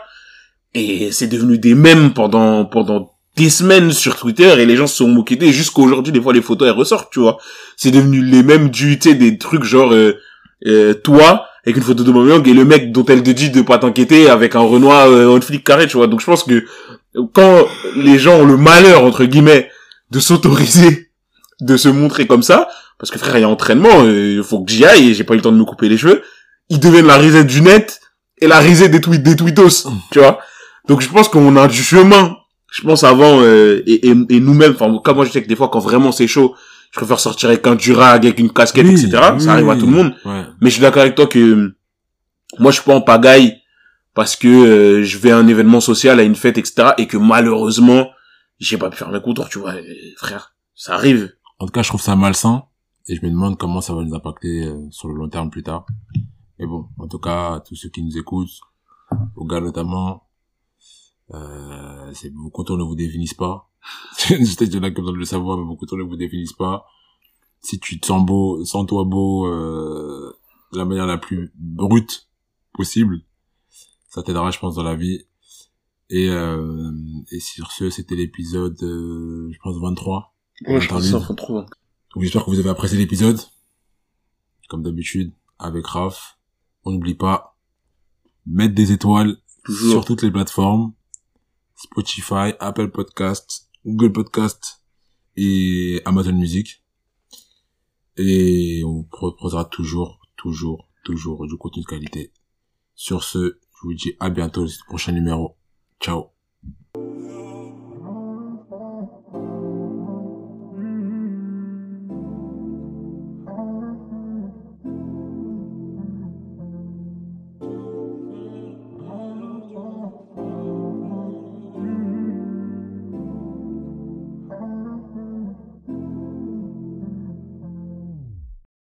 Et c'est devenu des mèmes pendant, pendant des semaines sur Twitter et les gens se sont moqués d'eux. Et Jusqu'à aujourd'hui, des fois, les photos, elles ressortent, tu vois. C'est devenu les mêmes du, tu sais, des trucs genre, euh, euh, toi, avec une photo d'Aubameyang et le mec dont elle te dit de pas t'inquiéter avec un Renoir euh, en flic carré, tu vois. Donc je pense que quand les gens ont le malheur, entre guillemets, de s'autoriser de se montrer comme ça, parce que frère, il y a entraînement, il faut que j'y aille et j'ai pas eu le temps de me couper les cheveux, ils deviennent la risée du net et la risée des tweets, des tweetos, tu vois. Donc je pense qu'on a du chemin, je pense avant, euh, et, et, et nous-mêmes, enfin, comme moi je sais que des fois quand vraiment c'est chaud, je préfère sortir avec un durag, avec une casquette, Oui, etc. oui, ça arrive à tout le monde. ouais Mais je suis d'accord avec toi que moi je suis pas en pagaille parce que euh, je vais à un événement social, à une fête, etc. et que malheureusement j'ai pas pu faire mes contours, tu vois, euh, frère. Ça arrive. En tout cas, je trouve ça malsain et je me demande comment ça va nous impacter euh, sur le long terme plus tard. Mais bon, en tout cas, tous ceux qui nous écoutent, aux gars notamment, euh, c'est, vos contours ne vous définissent pas. Peut-être qu'il y en a qui ont besoin de le savoir, mais vos contours ne vous définissent pas. Si tu te sens beau, sens-toi beau euh, de la manière la plus brute possible. Ça t'aidera, je pense, dans la vie. Et, euh, et sur ce, c'était l'épisode, euh, je pense, 23. Ouais, je pense que ça Interlude. faut trop. Donc j'espère que vous avez apprécié l'épisode. Comme d'habitude, avec Raph. On n'oublie pas, mettre des étoiles Toujours. sur toutes les plateformes. Spotify, Apple Podcast, Google Podcast et Amazon Music. Et on vous proposera toujours, toujours, toujours du contenu de qualité. Sur ce, je vous dis à bientôt dans le prochain numéro. Ciao.